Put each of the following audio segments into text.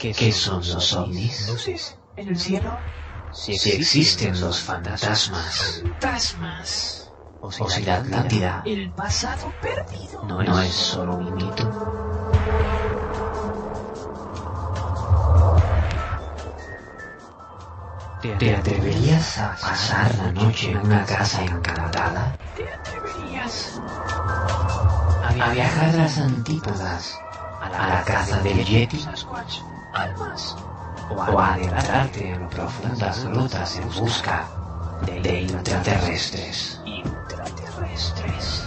¿Qué son los ovnis? Luces en el cielo. Si existen los fantasmas. Fantasmas. O si la Atlántida El pasado perdido. no, no es solo un mito. ¿Te atreverías a pasar la noche en una casa encantada? ¿Te atreverías? A viajar a las antípodas, a la casa del Yeti. Almas. o a adentrarte en profundas grutas en busca de, intraterrestres. Intraterrestres.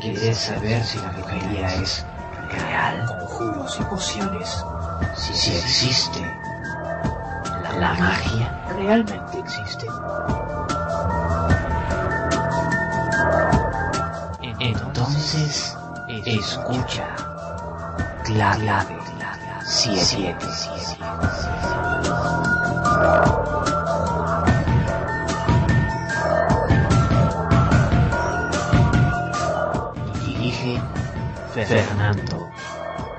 ¿Quieres saber si la brujería es real? Conjuros y pociones. Si, si existe la, la magia. Realmente existen. Entonces, escucha. Clave 7. Dirige Fernando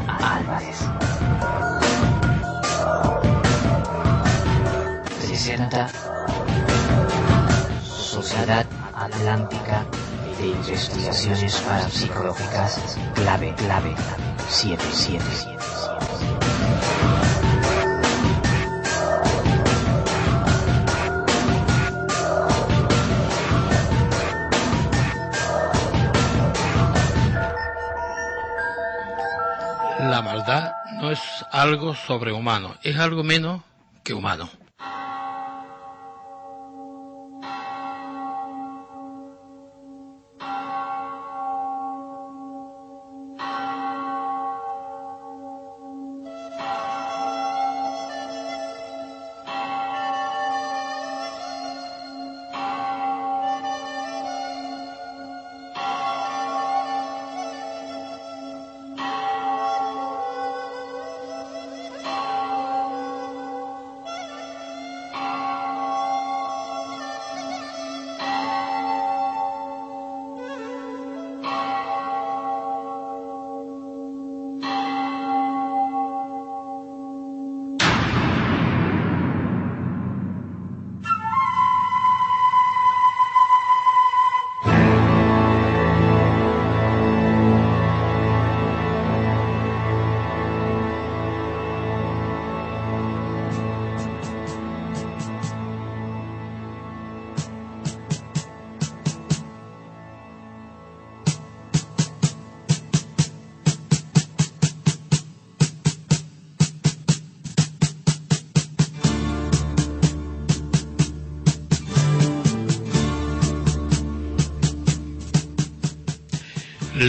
Álvarez. Presenta Sociedad Atlántica Investigaciones Parapsicológicas Clave Clave 77. La maldad no es algo sobrehumano, es algo menos que humano.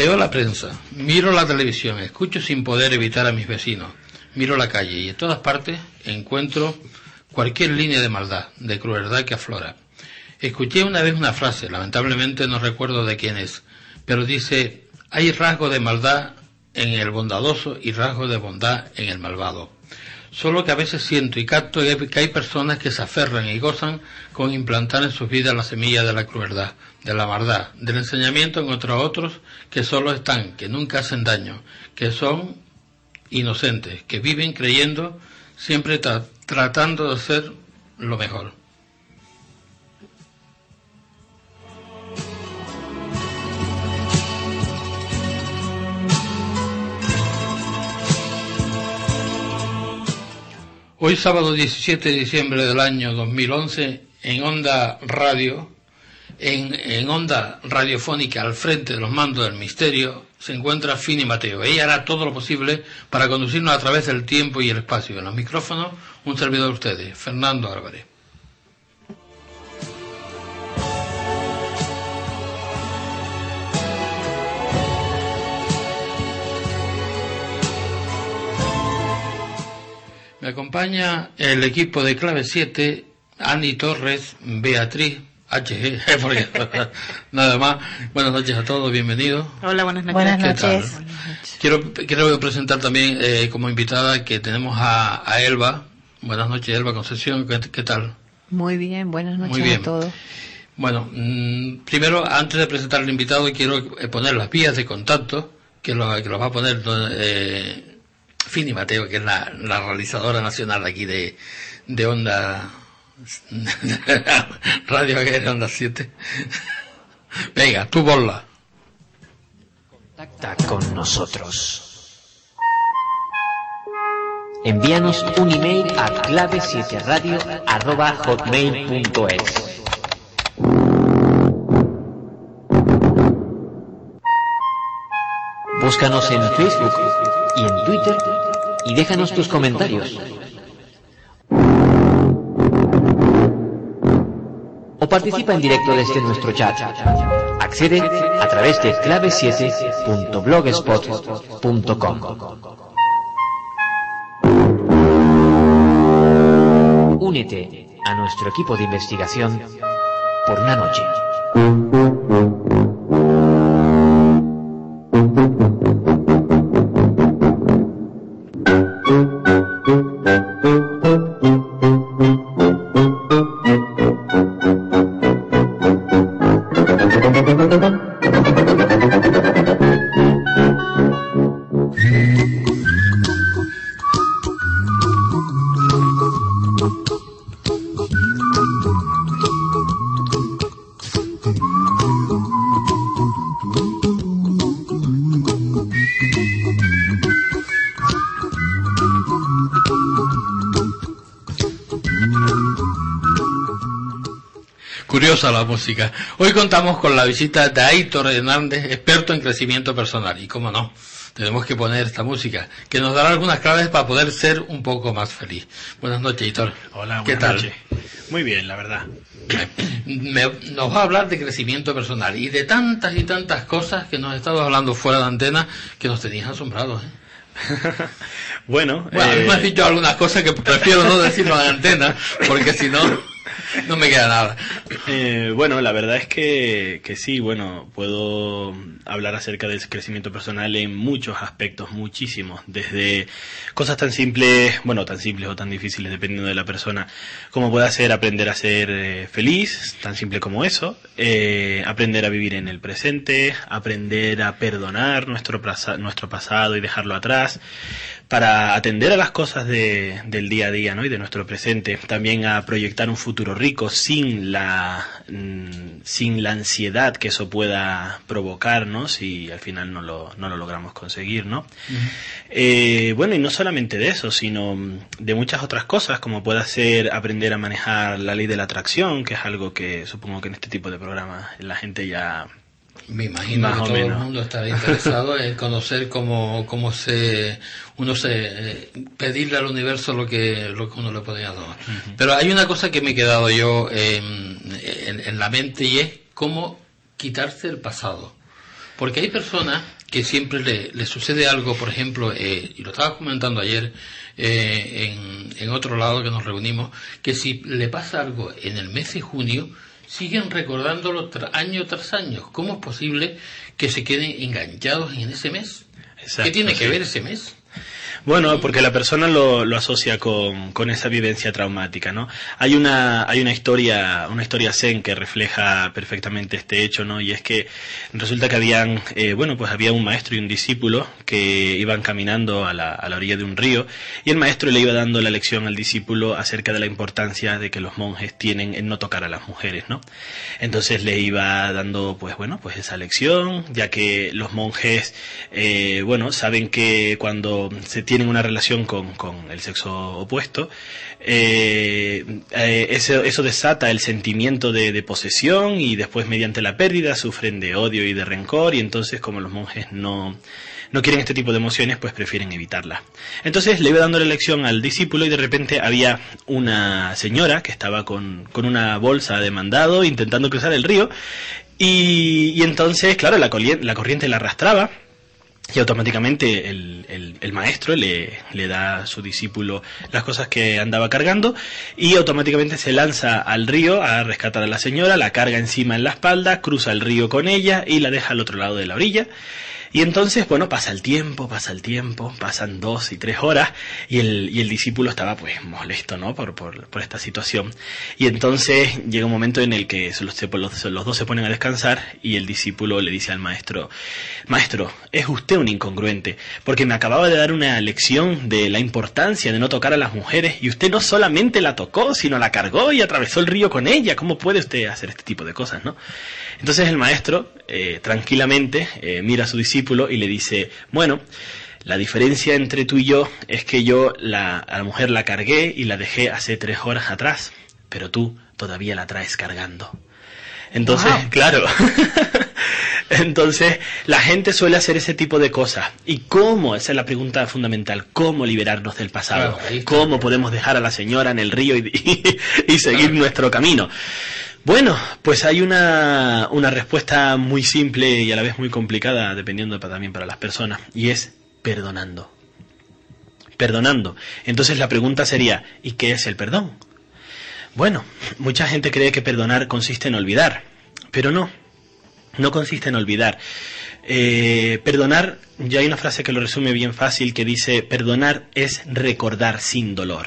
Leo la prensa, miro la televisión, escucho sin poder evitar a mis vecinos, miro la calle y en todas partes encuentro cualquier línea de maldad, de crueldad que aflora. Escuché una vez una frase, lamentablemente no recuerdo de quién es, pero dice, hay rasgo de maldad en el bondadoso y rasgo de bondad en el malvado. Solo que a veces siento y capto que hay personas que se aferran y gozan con implantar en sus vidas la semilla de la crueldad, de la maldad, del enseñamiento en otros otros que solo están, que nunca hacen daño, que son inocentes, que viven creyendo, siempre tra- tratando de hacer lo mejor. Hoy sábado 17 de diciembre del año 2011 en Onda Radio, en, onda radiofónica al frente de los mandos del misterio se encuentra Fini Mateo. Ella hará todo lo posible para conducirnos a través del tiempo y el espacio. En los micrófonos, un servidor de ustedes, Fernando Álvarez. Me acompaña el equipo de Clave 7, Ani Torres, Beatriz HG, porque nada más. Buenas noches a todos, bienvenidos. Hola, buenas noches. Buenas ¿Qué tal? noches. Quiero, quiero presentar también eh, como invitada que tenemos a, a Elba. Buenas noches, Elba Concepción. ¿Qué, qué tal? Muy bien, buenas noches Muy bien. a todos. Bueno, mm, primero, antes de presentar al invitado, quiero eh, poner las vías de contacto, que lo, que lo va a poner eh, Fini Mateo, que es la, la realizadora nacional de aquí de, de Onda, Radio Aguera, Onda 7. Venga, tú ponla. Contacta con nosotros. Envíanos un email a clave7radio@hotmail.es. Búscanos en Facebook y en Twitter y déjanos tus comentarios. O participa en directo desde nuestro chat. Accede a través de clave7.blogspot.com. Únete a nuestro equipo de investigación por una noche. Curiosa la música. Hoy contamos con la visita de Aitor Hernández, experto en crecimiento personal. Y cómo no, tenemos que poner esta música, que nos dará algunas claves para poder ser un poco más feliz. Buenas noches, Aitor. Hola, ¿Qué buenas tal? noches. Muy bien, la verdad. Me- nos va a hablar de crecimiento personal y de tantas y tantas cosas que nos estado hablando fuera de antena que nos tenías asombrados. ¿eh? Bueno, Bueno, a eh, me has dicho algunas cosas que prefiero no decirlo en antena, porque si no, no me queda nada. eh, bueno, la verdad es que, que sí, bueno, puedo hablar acerca del crecimiento personal en muchos aspectos, muchísimos, desde cosas tan simples, bueno, tan simples o tan difíciles, dependiendo de la persona, como puede ser aprender a ser eh, feliz, tan simple como eso, eh, aprender a vivir en el presente, aprender a perdonar nuestro, nuestro pasado y dejarlo atrás, para atender a las cosas de- del día a día ¿no? y de nuestro presente, también a proyectar un futuro rico sin la, mm, sin la ansiedad que eso pueda provocar ¿no? si al final no lo, no lo logramos conseguir. ¿no? Eh, bueno, y no solamente de eso, sino de muchas otras cosas, como puede ser aprender a manejar la ley de la atracción, que es algo que supongo que en este tipo de programas la gente ya Me imagino Más que todo el mundo estará interesado en conocer cómo, cómo se uno se eh, pedirle al universo lo que lo que uno le podría dar. Pero hay una cosa que me he quedado yo en, en- en la mente y es cómo quitarse el pasado. Porque hay personas que siempre le, le sucede algo, por ejemplo, eh, y lo estaba comentando ayer eh, en, en otro lado que nos reunimos, que si le pasa algo en el mes de junio, siguen recordándolo tra- año tras año. ¿Cómo es posible que se queden enganchados en ese mes? Exacto, ¿Qué tiene que ver ese mes? Bueno, porque la persona lo, lo asocia con, con esa vivencia traumática, ¿no? Hay una, hay una historia, una historia zen que refleja perfectamente este hecho, ¿no? Y es que resulta que habían, eh, bueno, pues había un maestro y un discípulo que iban caminando a la, a la orilla de un río y el maestro le iba dando la lección al discípulo acerca de la importancia de que los monjes tienen en no tocar a las mujeres, ¿no? Entonces le iba dando, pues bueno, pues esa lección, ya que los monjes, eh, bueno, saben que cuando se tienen una relación con, con el sexo opuesto, eh, eh, eso, desata el sentimiento de, de posesión y después mediante la pérdida sufren de odio y de rencor y entonces como los monjes no, no quieren este tipo de emociones, pues prefieren evitarlas. Entonces le iba dando la lección al discípulo y de repente había una señora que estaba con, con una bolsa de mandado intentando cruzar el río y, y entonces, claro, la corriente la arrastraba y automáticamente el, el- maestro le, le da a su discípulo las cosas que andaba cargando y automáticamente se lanza al río a rescatar a la señora, la carga encima en la espalda, cruza el río con ella y la deja al otro lado de la orilla. Y entonces, bueno, pasa el tiempo, pasa el tiempo, pasan dos y tres horas y el, y el discípulo estaba pues molesto, ¿no? Por, por, por esta situación. Y entonces llega un momento en el que los, los, dos se ponen a descansar y el discípulo le dice al maestro, maestro, es usted un incongruente, porque me acababa de dar una lección de la importancia de no tocar a las mujeres y usted no solamente la tocó, sino la cargó y atravesó el río con ella. ¿Cómo puede usted hacer este tipo de cosas, no? Entonces el maestro, eh, tranquilamente, eh, mira a su discípulo y le dice, bueno, la diferencia entre tú y yo es que yo la, a la mujer la cargué y la dejé hace tres horas atrás, pero tú todavía la traes cargando. Entonces, Wow. claro. Entonces, la gente suele hacer ese tipo de cosas. ¿Y cómo? Esa es la pregunta fundamental. ¿Cómo liberarnos del pasado? Claro. ¿Cómo podemos dejar a la señora en el río y, y seguir nuestro camino? Bueno, pues hay una, una respuesta muy simple y a la vez muy complicada, dependiendo también para las personas, y es perdonando. Perdonando. Entonces la pregunta sería, ¿y qué es el perdón? Bueno, mucha gente cree que perdonar consiste en olvidar, pero no, no consiste en olvidar. Eh, perdonar, ya hay una frase que lo resume bien fácil que dice, perdonar es recordar sin dolor.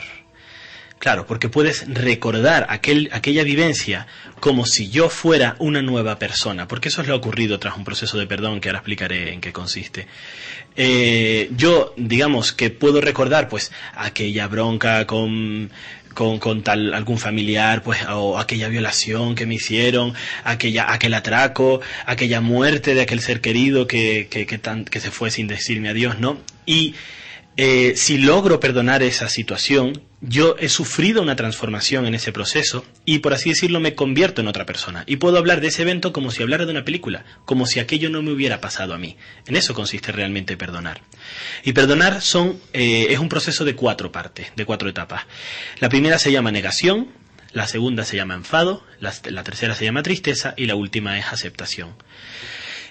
Claro, porque puedes recordar aquel, aquella vivencia como si yo fuera una nueva persona, porque eso es lo ocurrido tras un proceso de perdón que ahora explicaré en qué consiste. Eh, yo, digamos que puedo recordar pues aquella bronca con, con, tal algún familiar, pues, o aquella violación que me hicieron, aquella, aquel atraco, aquella muerte de aquel ser querido que, que, que se fue sin decirme adiós, ¿no? Y eh, si logro perdonar esa situación, yo he sufrido una transformación en ese proceso y, por así decirlo, me convierto en otra persona. Y puedo hablar de ese evento como si hablara de una película, como si aquello no me hubiera pasado a mí. En eso consiste realmente perdonar. Y perdonar son, eh, es un proceso de cuatro partes, de cuatro etapas. La primera se llama negación, la segunda se llama enfado, la, la tercera se llama tristeza y la última es aceptación.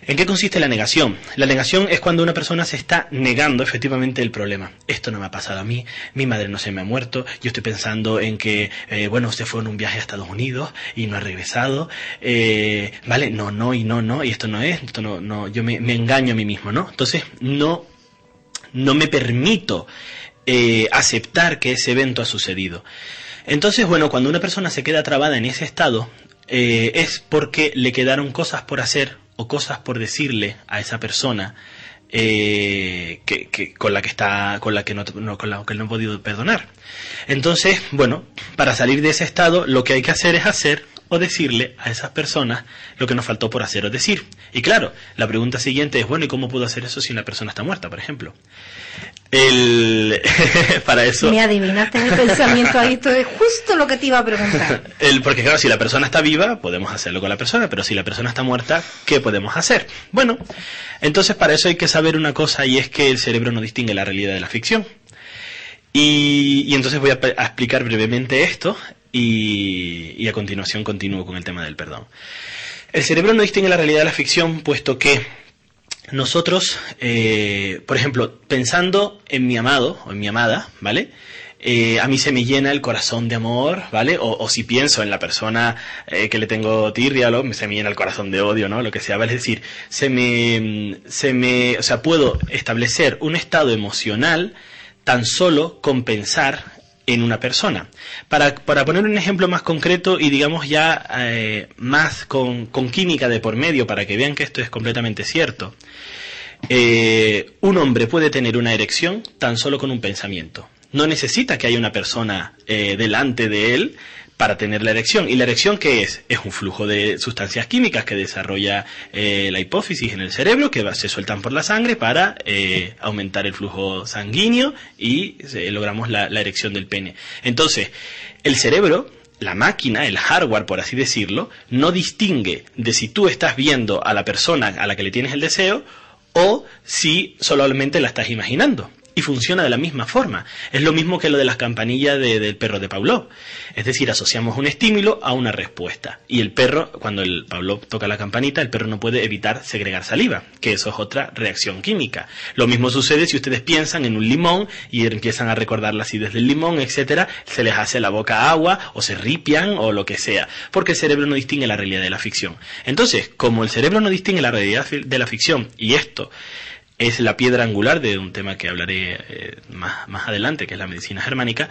¿En qué consiste la negación? La negación es cuando una persona se está negando efectivamente el problema. Esto no me ha pasado a mí, mi madre no se me ha muerto, yo estoy pensando en que, eh, bueno, usted fue en un viaje a Estados Unidos y no ha regresado, eh, ¿vale? No, no y no, no, y esto no es, esto no, no, yo me, engaño a mí mismo, ¿no? Entonces, no, no me permito eh, aceptar que ese evento ha sucedido. Entonces, bueno, cuando una persona se queda trabada en ese estado, es porque le quedaron cosas por hacer o cosas por decirle a esa persona eh, que, con la que está con la que no, con la que no ha podido perdonar. Entonces bueno para salir de ese estado lo que hay que hacer es hacer o decirle a esas personas lo que nos faltó por hacer o decir y claro la pregunta siguiente es bueno y cómo puedo hacer eso si la persona está muerta por ejemplo el para eso Me adivinaste el pensamiento ahí, esto es justo lo que te iba a preguntar. el, porque claro, si la persona está viva, podemos hacerlo con la persona, pero si la persona está muerta, ¿qué podemos hacer? Bueno, entonces para eso hay que saber una cosa y es que el cerebro no distingue la realidad de la ficción. Y, y entonces voy a explicar brevemente esto y, y a continuación continúo con el tema del perdón. El cerebro no distingue la realidad de la ficción puesto que nosotros, eh, por ejemplo, pensando en mi amado o en mi amada, ¿vale? Eh, a mí se me llena el corazón de amor, ¿vale? O, si pienso en la persona eh, que le tengo tirria, lo, se me llena el corazón de odio, ¿no? Lo que sea, ¿vale? Es decir, se me, se me, o sea, puedo establecer un estado emocional tan solo con pensar en una persona. Para, para poner un ejemplo más concreto y digamos ya eh, más con, con química de por medio para que vean que esto es completamente cierto, eh, un hombre puede tener una erección tan solo con un pensamiento. No necesita que haya una persona eh, delante de él para tener la erección. ¿Y la erección qué es? Es un flujo de sustancias químicas que desarrolla eh, la hipófisis en el cerebro, que se sueltan por la sangre para eh, aumentar el flujo sanguíneo y eh, logramos la, la erección del pene. Entonces, el cerebro la máquina, el hardware, por así decirlo, no distingue de si tú estás viendo a la persona a la que le tienes el deseo o si solamente la estás imaginando. Y funciona de la misma forma. Es lo mismo que lo de las campanillas de- del perro de Pavlov. Es decir, asociamos un estímulo a una respuesta. Y el perro, cuando el Pavlov toca la campanita, el perro no puede evitar segregar saliva, que eso es otra reacción química. Lo mismo sucede si ustedes piensan en un limón y empiezan a recordar la acidez del limón, etcétera, se les hace la boca agua o se ripian o lo que sea, porque el cerebro no distingue la realidad de la ficción. Entonces, como el cerebro no distingue la realidad de la ficción y esto es la piedra angular de un tema que hablaré eh, más, más adelante, que es la medicina germánica,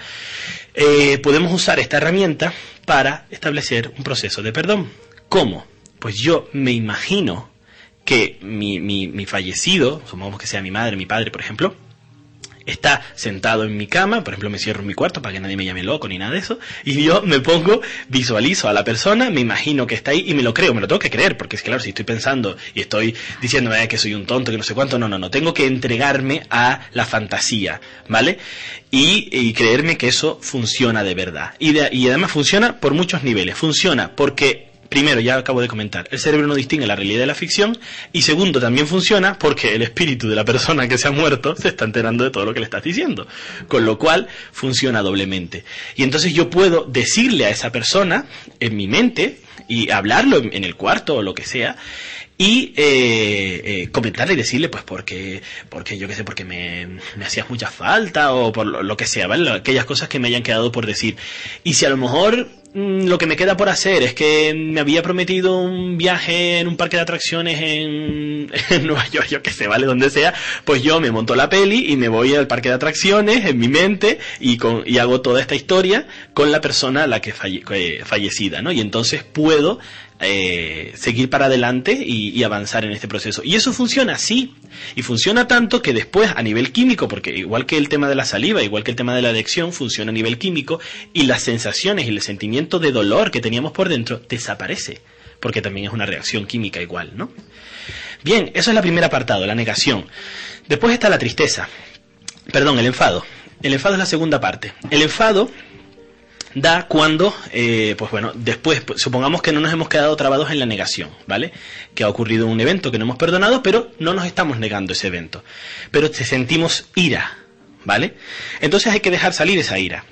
eh, podemos usar esta herramienta para establecer un proceso de perdón. ¿Cómo? Pues yo me imagino que mi, mi, mi fallecido, supongamos que sea mi madre, mi padre, por ejemplo, está sentado en mi cama, por ejemplo, me cierro en mi cuarto para que nadie me llame loco ni nada de eso, y yo me pongo, visualizo a la persona, me imagino que está ahí y me lo creo, me lo tengo que creer, porque es claro, si estoy pensando y estoy diciéndome "Eh, que soy un tonto, que no sé cuánto, no, no, no, tengo que entregarme a la fantasía, ¿vale? Y, creerme que eso funciona de verdad. Y, y además funciona por muchos niveles. Funciona porque Primero, ya acabo de comentar, el cerebro no distingue la realidad de la ficción y segundo, también funciona porque el espíritu de la persona que se ha muerto se está enterando de todo lo que le estás diciendo, con lo cual funciona doblemente. Y entonces yo puedo decirle a esa persona en mi mente y hablarlo en, el cuarto o lo que sea y eh, eh, comentarle y decirle pues porque porque yo qué sé porque me, me hacías mucha falta o por lo, lo que sea vale aquellas cosas que me hayan quedado por decir y si a lo mejor lo que me queda por hacer es que me había prometido un viaje en un parque de atracciones en, Nueva York yo qué sé vale donde sea pues yo me monto la peli y me voy al parque de atracciones en mi mente y con y hago toda esta historia con la persona a la que falle- que- fallecida no y entonces puedo eh, seguir para adelante y, y avanzar en este proceso. Y eso funciona así. Y funciona tanto que después a nivel químico, porque igual que el tema de la saliva, igual que el tema de la adicción, funciona a nivel químico y las sensaciones y el sentimiento de dolor que teníamos por dentro desaparece. Porque también es una reacción química igual, ¿no? Bien, eso es el primer apartado, la negación. Después está la tristeza. Perdón, el enfado. El enfado es la segunda parte. El enfado da cuando, eh, pues bueno, después, pues, supongamos que no nos hemos quedado trabados en la negación, ¿vale? Que ha ocurrido un evento que no hemos perdonado, pero no nos estamos negando ese evento. Pero te sentimos ira, ¿vale? Entonces hay que dejar salir esa ira.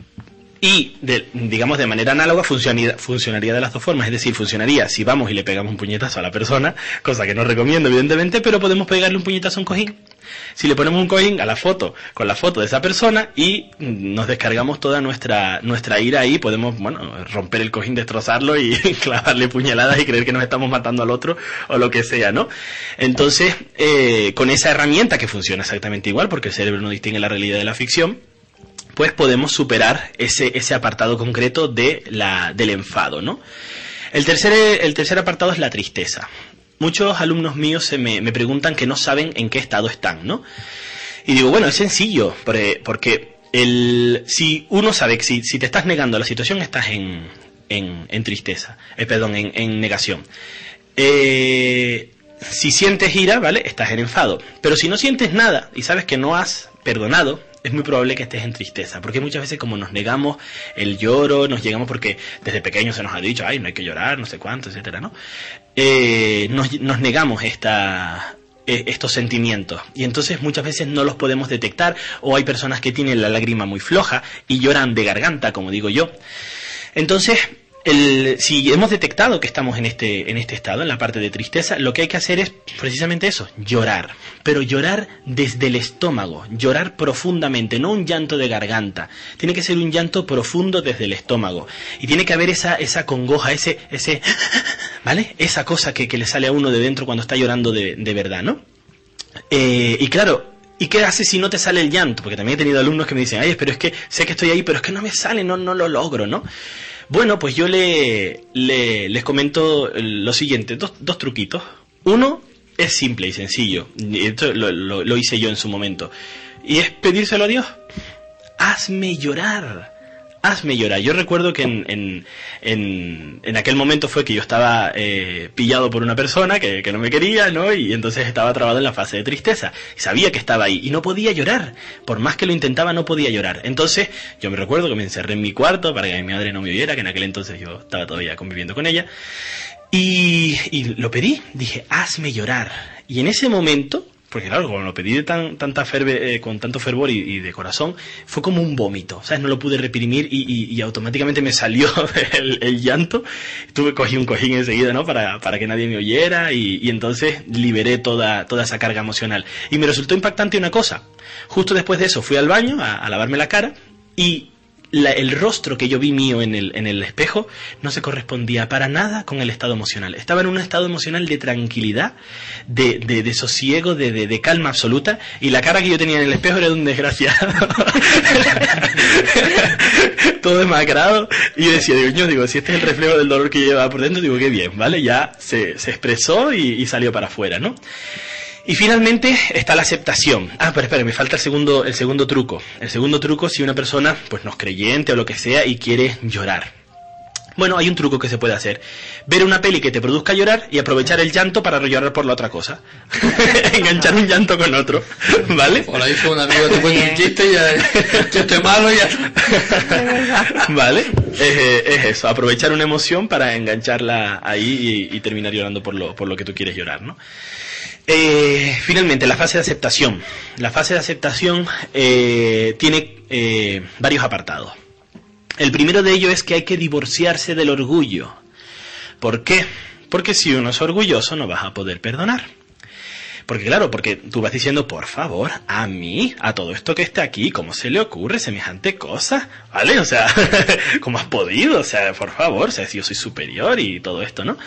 Y, de- digamos, de manera análoga funcionaría, de las dos formas. Es decir, funcionaría si vamos y le pegamos un puñetazo a la persona, cosa que no recomiendo, evidentemente, pero podemos pegarle un puñetazo a un cojín. Si le ponemos un cojín a la foto, con la foto de esa persona, y mm, nos descargamos toda nuestra, nuestra ira ahí, podemos, bueno, romper el cojín, destrozarlo y clavarle puñaladas y creer que nos estamos matando al otro, o lo que sea, ¿no? Entonces, eh, con esa herramienta que funciona exactamente igual, porque el cerebro no distingue la realidad de la ficción, pues podemos superar ese, ese apartado concreto de la, del enfado, ¿no? El tercer, el tercer apartado es la tristeza. Muchos alumnos míos se me, me preguntan que no saben en qué estado están, ¿no? Y digo, bueno, es sencillo, porque, porque el, si uno sabe que si, si te estás negando la situación, estás en, en, tristeza, eh, perdón, en, en negación. Eh, si sientes ira, ¿vale? Estás en enfado. Pero si no sientes nada y sabes que no has perdonado, es muy probable que estés en tristeza. Porque muchas veces como nos negamos el lloro, nos llegamos porque desde pequeños se nos ha dicho, ay, no hay que llorar, no sé cuánto, etcétera, ¿no? Eh, nos, nos negamos esta, eh, estos sentimientos y entonces muchas veces no los podemos detectar o hay personas que tienen la lágrima muy floja y lloran de garganta, como digo yo. Entonces, el, si hemos detectado que estamos en este, en este estado, en la parte de tristeza, lo que hay que hacer es precisamente eso, llorar. Pero llorar desde el estómago, llorar profundamente, no un llanto de garganta. Tiene que ser un llanto profundo desde el estómago. Y tiene que haber esa, esa congoja, ese, ese, ¿vale? Esa cosa que, que le sale a uno de dentro cuando está llorando de, de verdad, ¿no? Eh, y claro, ¿y qué haces si no te sale el llanto? Porque también he tenido alumnos que me dicen, ay, pero es que sé que estoy ahí, pero es que no me sale, no, no lo logro, ¿no? Bueno, pues yo le, le- les comento lo siguiente, dos, dos truquitos. Uno es simple y sencillo, esto lo- lo hice yo en su momento, y es pedírselo a Dios. Hazme llorar. Hazme llorar. Yo recuerdo que en, en, en, aquel momento fue que yo estaba eh, pillado por una persona que, que no me quería, ¿no? Y entonces estaba trabado en la fase de tristeza. Y sabía que estaba ahí y no podía llorar. Por más que lo intentaba, no podía llorar. Entonces, yo me recuerdo que me encerré en mi cuarto para que mi madre no me oyera, que en aquel entonces yo estaba todavía conviviendo con ella. Y, y lo pedí. Dije, hazme llorar. Y en ese momento, porque claro, como lo pedí de tan, tanta ferve, eh, con tanto fervor y, de corazón, fue como un vómito, ¿sabes? No lo pude reprimir y, automáticamente me salió el, llanto. Tuve, cogí un cojín enseguida, ¿no? Para, para que nadie me oyera y, y entonces liberé toda, toda esa carga emocional. Y me resultó impactante una cosa. Justo después de eso fui al baño a, a lavarme la cara y la- el rostro que yo vi mío en el, en el espejo no se correspondía para nada con el estado emocional. Estaba en un estado emocional de tranquilidad, de, de, de sosiego, de, de, de calma absoluta, y la cara que yo tenía en el espejo era de un desgraciado. Todo demacrado. Y yo decía, digo, "Ño", digo, si este es el reflejo del dolor que yo llevaba por dentro, digo, qué bien, ¿vale? Ya se, se expresó y, y salió para afuera, ¿no? Y finalmente está la aceptación. Ah, pero espera, me falta el segundo, el segundo truco. El segundo truco si una persona, pues no es creyente o lo que sea y quiere llorar. Bueno, hay un truco que se puede hacer. Ver una peli que te produzca llorar y aprovechar el llanto para llorar por la otra cosa. Enganchar un llanto con otro, ¿vale? O la dice un amigo, te cuento un chiste y ya, el chiste malo y ya. ¿Vale? Es, es eso, aprovechar una emoción para engancharla ahí y, y terminar llorando por lo, por lo que tú quieres llorar, ¿no? Eh, finalmente, la fase de aceptación. La fase de aceptación eh, tiene eh, varios apartados. El primero de ellos es que hay que divorciarse del orgullo. ¿Por qué? Porque si uno es orgulloso no vas a poder perdonar. Porque claro, porque tú vas diciendo, por favor, a mí, a todo esto que está aquí, ¿cómo se le ocurre semejante cosa? ¿Vale? O sea, ¿cómo has podido? O sea, por favor, o sea, si yo soy superior y todo esto, ¿no?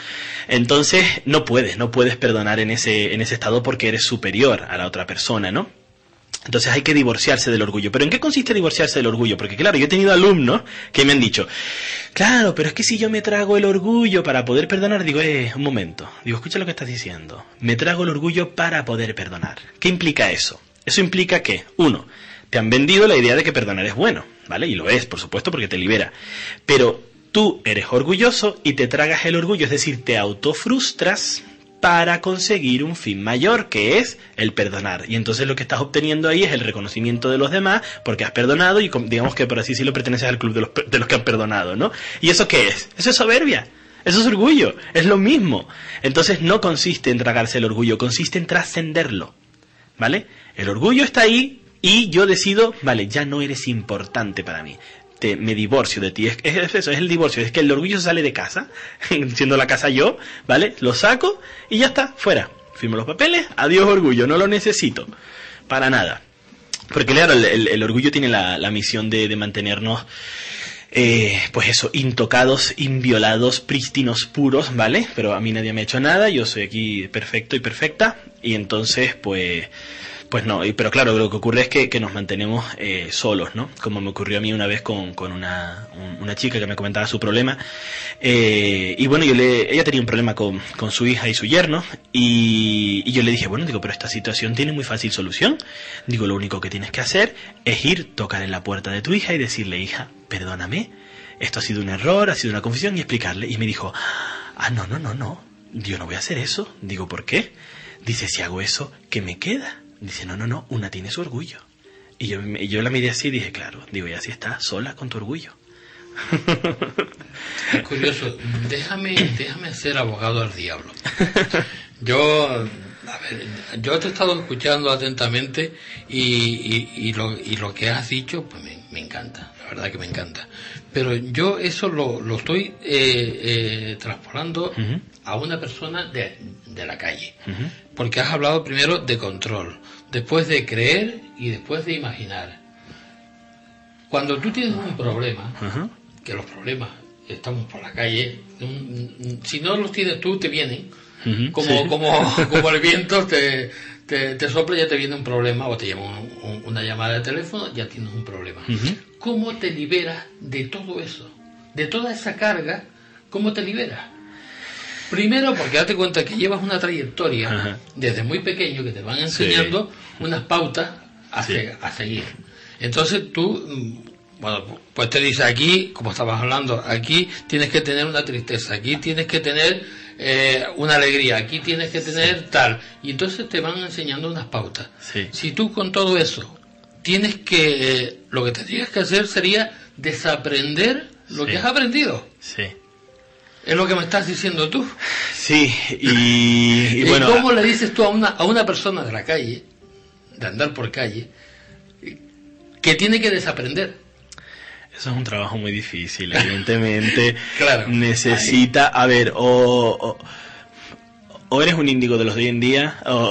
Entonces, no puedes, no puedes perdonar en ese, en ese estado porque eres superior a la otra persona, ¿no? Entonces hay que divorciarse del orgullo. ¿Pero en qué consiste divorciarse del orgullo? Porque claro, yo he tenido alumnos que me han dicho, claro, pero es que si yo me trago el orgullo para poder perdonar, digo, eh, un momento, digo, escucha lo que estás diciendo. Me trago el orgullo para poder perdonar. ¿Qué implica eso? Eso implica que, uno, te han vendido la idea de que perdonar es bueno, ¿vale? Y lo es, por supuesto, porque te libera. Pero tú eres orgulloso y te tragas el orgullo, es decir, te autofrustras para conseguir un fin mayor, que es el perdonar. Y entonces lo que estás obteniendo ahí es el reconocimiento de los demás, porque has perdonado y digamos que por así decirlo perteneces al club de los, de los que han perdonado, ¿no? ¿Y eso qué es? Eso es soberbia. Eso es orgullo. Es lo mismo. Entonces no consiste en tragarse el orgullo, consiste en trascenderlo. ¿Vale? El orgullo está ahí y yo decido, vale, ya no eres importante para mí. Te, me divorcio de ti. Es, es eso, es el divorcio. Es que el orgullo sale de casa, siendo la casa yo, ¿vale? Lo saco y ya está, fuera. Firmo los papeles, adiós orgullo, no lo necesito. Para nada. Porque claro, el, el- el orgullo tiene la, la misión de, de mantenernos, eh, pues eso, intocados, inviolados, prístinos, puros, ¿vale? Pero a mí nadie me ha hecho nada, yo soy aquí perfecto y perfecta, y entonces, pues, pues no, y- pero claro, lo que ocurre es que, nos mantenemos eh, solos, ¿no? Como me ocurrió a mí una vez con, una, un- una chica que me comentaba su problema. eh, y bueno, yo le, ella tenía un problema con, con su hija y su yerno. Y, y yo le dije, bueno, digo, pero esta situación tiene muy fácil solución. Digo, lo único que tienes que hacer es ir, tocar en la puerta de tu hija y decirle, hija, perdóname, esto ha sido un error, ha sido una confusión y explicarle. Y me dijo, ah, no, no, no, no, yo no voy a hacer eso. Digo, ¿por qué? Dice, si hago eso, ¿qué me queda? Dice, no, no, no, una tiene su orgullo. Y yo, yo la miré así y dije, claro, digo, y así está, sola con tu orgullo. Es curioso, déjame, déjame ser abogado al diablo. Yo, a ver, yo te he estado escuchando atentamente y, y, y lo, y lo que has dicho, pues me, me encanta, la verdad que me encanta. Pero yo eso lo, lo estoy eh, eh, transportando. A una persona de, de la calle. Porque has hablado primero de control, después de creer y después de imaginar. Cuando tú tienes un problema, que los problemas estamos por la calle, si no los tienes tú, te vienen. Como, sí. como, como el viento te, te, te sopla, ya te viene un problema, o te llama un- un- una llamada de teléfono, ya tienes un problema. ¿Cómo te liberas de todo eso? De toda esa carga, ¿cómo te liberas? Primero, porque date cuenta que llevas una trayectoria Ajá. desde muy pequeño que te van enseñando unas pautas a, Sí. se- a seguir. Entonces tú, mm, bueno, pues te dice aquí, como estabas hablando, aquí tienes que tener una tristeza, aquí tienes que tener eh, una alegría, aquí tienes que tener tal. Y entonces te van enseñando unas pautas. Si tú con todo eso tienes que, eh, lo que tendrías que hacer sería desaprender lo que has aprendido. Sí. Es lo que me estás diciendo tú. Sí, y, y ¿Y bueno, cómo le dices tú a una, a una persona de la calle, de andar por calle, que tiene que desaprender? Eso es un trabajo muy difícil, evidentemente. Claro. Necesita, a ver, o, o, o eres un índigo de los de hoy en día, o,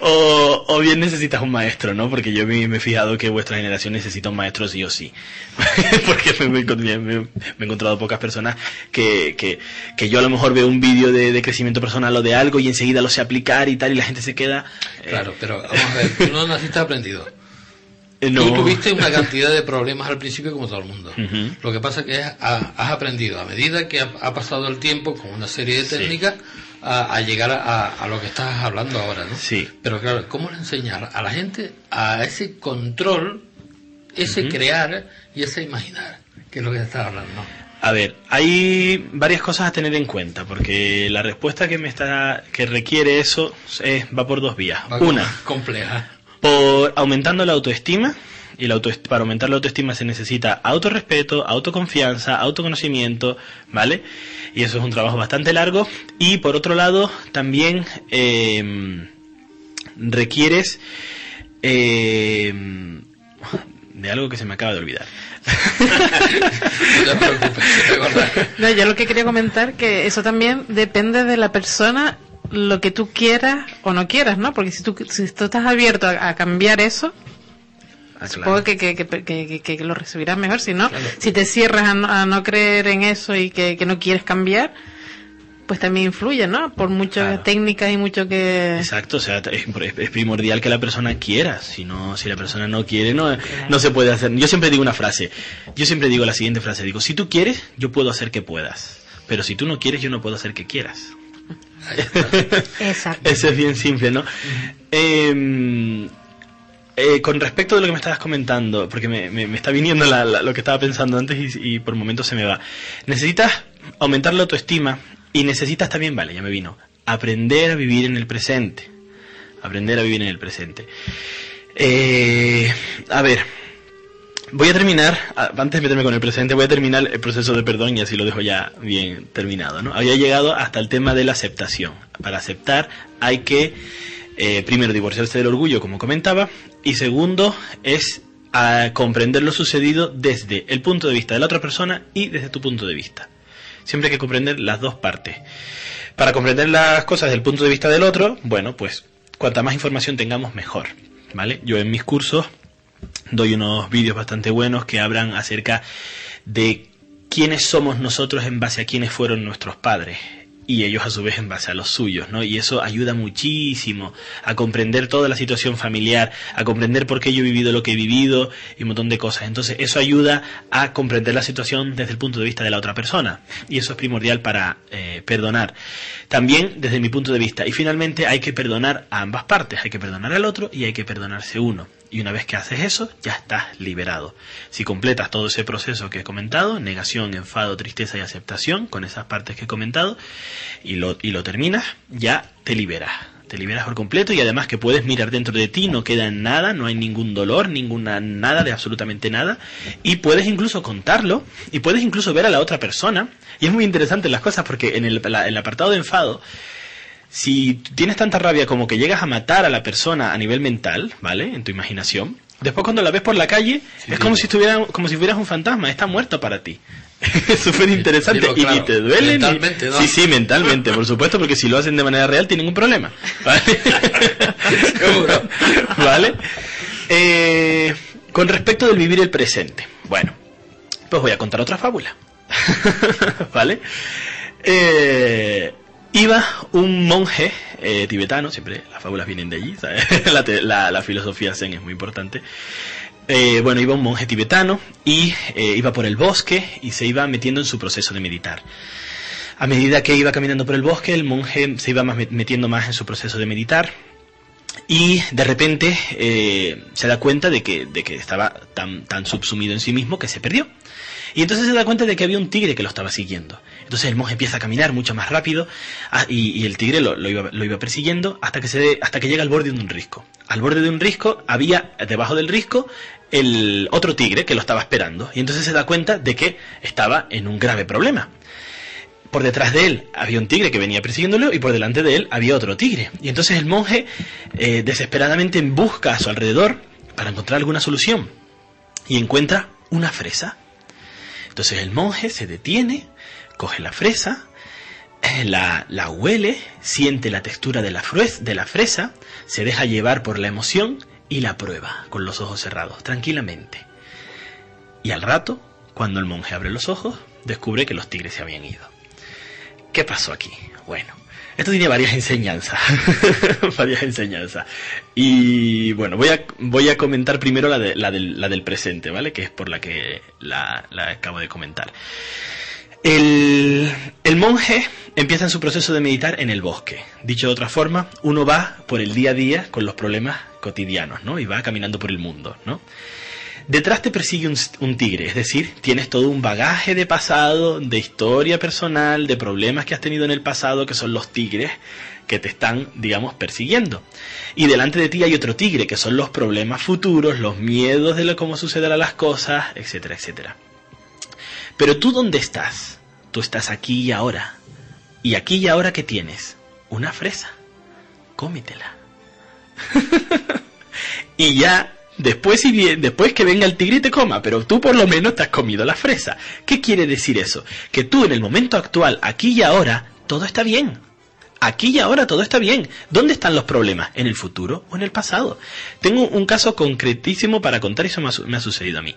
o, bien necesitas un maestro, ¿no? Porque yo me, he fijado que vuestra generación necesita un maestro sí o sí. Porque me he encontrado pocas personas que, que, que yo a lo mejor veo un vídeo de, de crecimiento personal o de algo y enseguida lo sé aplicar y tal, y la gente se queda... eh, Claro, pero vamos a ver, tú no naciste aprendido. Eh, no. Tú tuviste una cantidad de problemas al principio como todo el mundo. Lo que pasa es que has, ha- has aprendido a medida que ha, pasado el tiempo con una serie de Sí. técnicas a, a llegar a, a lo que estás hablando ahora, ¿no? Sí. Pero claro, ¿cómo le enseñar a la gente a ese control, ese crear y ese imaginar? Que es lo que estás hablando. A ver, hay varias cosas a tener en cuenta, porque la respuesta que me está que requiere eso es, va por dos vías. Va Una, compleja. Por aumentando la autoestima, y la autoest- para aumentar la autoestima se necesita autorrespeto, autoconfianza, autoconocimiento, ¿vale? Y eso es un trabajo bastante largo. Y por otro lado, también eh, requieres eh, de algo que se me acaba de olvidar. No te preocupes, se te acordará. No, yo lo que quería comentar que eso también depende de la persona lo que tú quieras o no quieras, ¿no? Porque si tú, si tú estás abierto a, a cambiar eso, Ah, supongo que, que, que, que- que- que lo recibirás mejor. Si no, si te cierras a no, a no creer en eso y que, que no quieres cambiar, pues también influye, ¿no? Por muchas Claro. técnicas y mucho que... Exacto, o sea, es, es primordial que la persona quiera. Si no, si la persona no quiere, no, no se puede hacer. Yo siempre digo una frase. Yo siempre digo la siguiente frase. Digo, si tú quieres, yo puedo hacer que puedas. Pero si tú no quieres, yo no puedo hacer que quieras. Exacto. Eso es bien simple, ¿no? Eh, eh, con respecto de lo que me estabas comentando, porque me, me- me está viniendo la- la- lo que estaba pensando antes y, y por momentos se me va. Necesitas aumentar la autoestima y necesitas también, vale, ya me vino, aprender a vivir en el presente. Aprender a vivir en el presente. Eh, a ver, voy a terminar, antes de meterme con el presente, voy a terminar el proceso de perdón y así lo dejo ya bien terminado. ¿no? Había llegado hasta el tema de la aceptación. Para aceptar hay que, eh, primero, divorciarse del orgullo, como comentaba, y segundo, es ah, comprender lo sucedido desde el punto de vista de la otra persona y desde tu punto de vista. Siempre hay que comprender las dos partes. Para comprender las cosas desde el punto de vista del otro, bueno, pues cuanta más información tengamos, mejor. ¿Vale? Yo en mis cursos doy unos vídeos bastante buenos que hablan acerca de quiénes somos nosotros en base a quiénes fueron nuestros padres y ellos a su vez en base a los suyos, ¿no? Y eso ayuda muchísimo a comprender toda la situación familiar, a comprender por qué yo he vivido lo que he vivido y un montón de cosas. Entonces eso ayuda a comprender la situación desde el punto de vista de la otra persona y eso es primordial para eh, perdonar. También desde mi punto de vista. Y finalmente hay que perdonar a ambas partes, hay que perdonar al otro y hay que perdonarse uno. Y una vez que haces eso, ya estás liberado. Si completas todo ese proceso que he comentado, negación, enfado, tristeza y aceptación, con esas partes que he comentado, y lo, y lo terminas, ya te liberas. Te liberas por completo y además que puedes mirar dentro de ti, no queda nada, no hay ningún dolor, ninguna nada de absolutamente nada. Y puedes incluso contarlo y puedes incluso ver a la otra persona. Y es muy interesante las cosas porque en el, la- el apartado de enfado, si tienes tanta rabia como que llegas a matar a la persona a nivel mental, ¿vale? En tu imaginación, después cuando la ves por la calle, es como si estuviera, como si fueras un fantasma, está muerto para ti. es súper interesante Digo, y ni te duele ni- mentalmente, ¿no? Sí, sí, mentalmente, por supuesto, porque si lo hacen de manera real tienen un problema. ¿Vale? Seguro. ¿Vale? Eh, con respecto del vivir el presente. Bueno, pues voy a contar otra fábula. ¿Vale? Eh, iba un monje eh, tibetano, siempre las fábulas vienen de allí, la, filosofía zen es muy importante. Eh, bueno, iba un monje tibetano y eh, iba por el bosque y se iba metiendo en su proceso de meditar. A medida que iba caminando por el bosque, el monje se iba más met- metiendo más en su proceso de meditar y de repente se da cuenta de que, de que estaba tan, tan subsumido en sí mismo que se perdió. Y entonces se da cuenta de que había un tigre que lo estaba siguiendo. Entonces el monje empieza a caminar mucho más rápido ah, y, el tigre lo, lo iba, lo iba persiguiendo hasta que, se, hasta que llega al borde de un risco. Al borde de un risco había debajo del risco el otro tigre que lo estaba esperando. Y entonces se da cuenta de que estaba en un grave problema. Por detrás de él había un tigre que venía persiguiéndolo y por delante de él había otro tigre. Y entonces el monje eh, desesperadamente busca a su alrededor para encontrar alguna solución. Y encuentra una fresa. Entonces el monje se detiene, coge la fresa, eh, la, la huele, siente la textura de la, fruez- de la fresa, se deja llevar por la emoción y la prueba con los ojos cerrados, tranquilamente. Y al rato, cuando el monje abre los ojos, descubre que los tigres se habían ido. ¿Qué pasó aquí? Bueno, esto tiene varias enseñanzas. varias enseñanzas. Y bueno, voy a, voy a comentar primero la, de, la, del, la del presente, ¿vale? Que es por la que la, la acabo de comentar. El, monje empieza en su proceso de meditar en el bosque. Dicho de otra forma, uno va por el día a día con los problemas cotidianos, ¿no? Y va caminando por el mundo, ¿no? Detrás te persigue un, un tigre, es decir, tienes todo un bagaje de pasado, de historia personal, de problemas que has tenido en el pasado, que son los tigres que te están, digamos, persiguiendo. Y delante de ti hay otro tigre, que son los problemas futuros, los miedos de lo, cómo sucederán las cosas, etcétera, etcétera. Pero tú dónde estás? Tú estás aquí y ahora. ¿Y aquí y ahora qué tienes? Una fresa. Cómetela. y ya después si después que venga el tigre y te coma, pero tú por lo menos te has comido la fresa. ¿Qué quiere decir eso? Que tú en el momento actual, aquí y ahora, todo está bien. Aquí y ahora todo está bien. ¿Dónde están los problemas? ¿En el futuro o en el pasado? Tengo un caso concretísimo para contar y eso me ha, me ha sucedido a mí.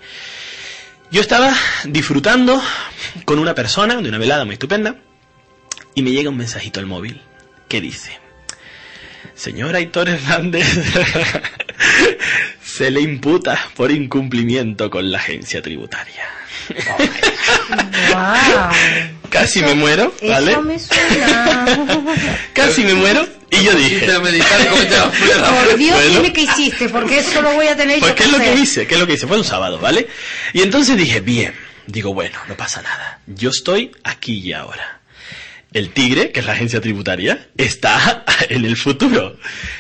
Yo estaba disfrutando con una persona de una velada muy estupenda y me llega un mensajito al móvil que dice, Señor Aitor Hernández, se le imputa por incumplimiento con la agencia tributaria. Wow. Casi me muero, ¿vale? Eso me suena. Casi me muero y yo dije. Por Dios, Bueno. dime qué hiciste, porque eso lo voy a tener Pues yo qué es lo que hice, qué es lo que hice, fue un sábado, ¿vale? Y entonces dije, bien, digo, bueno, no pasa nada. Yo estoy aquí y ahora. El tigre, que es la agencia tributaria, está en el futuro.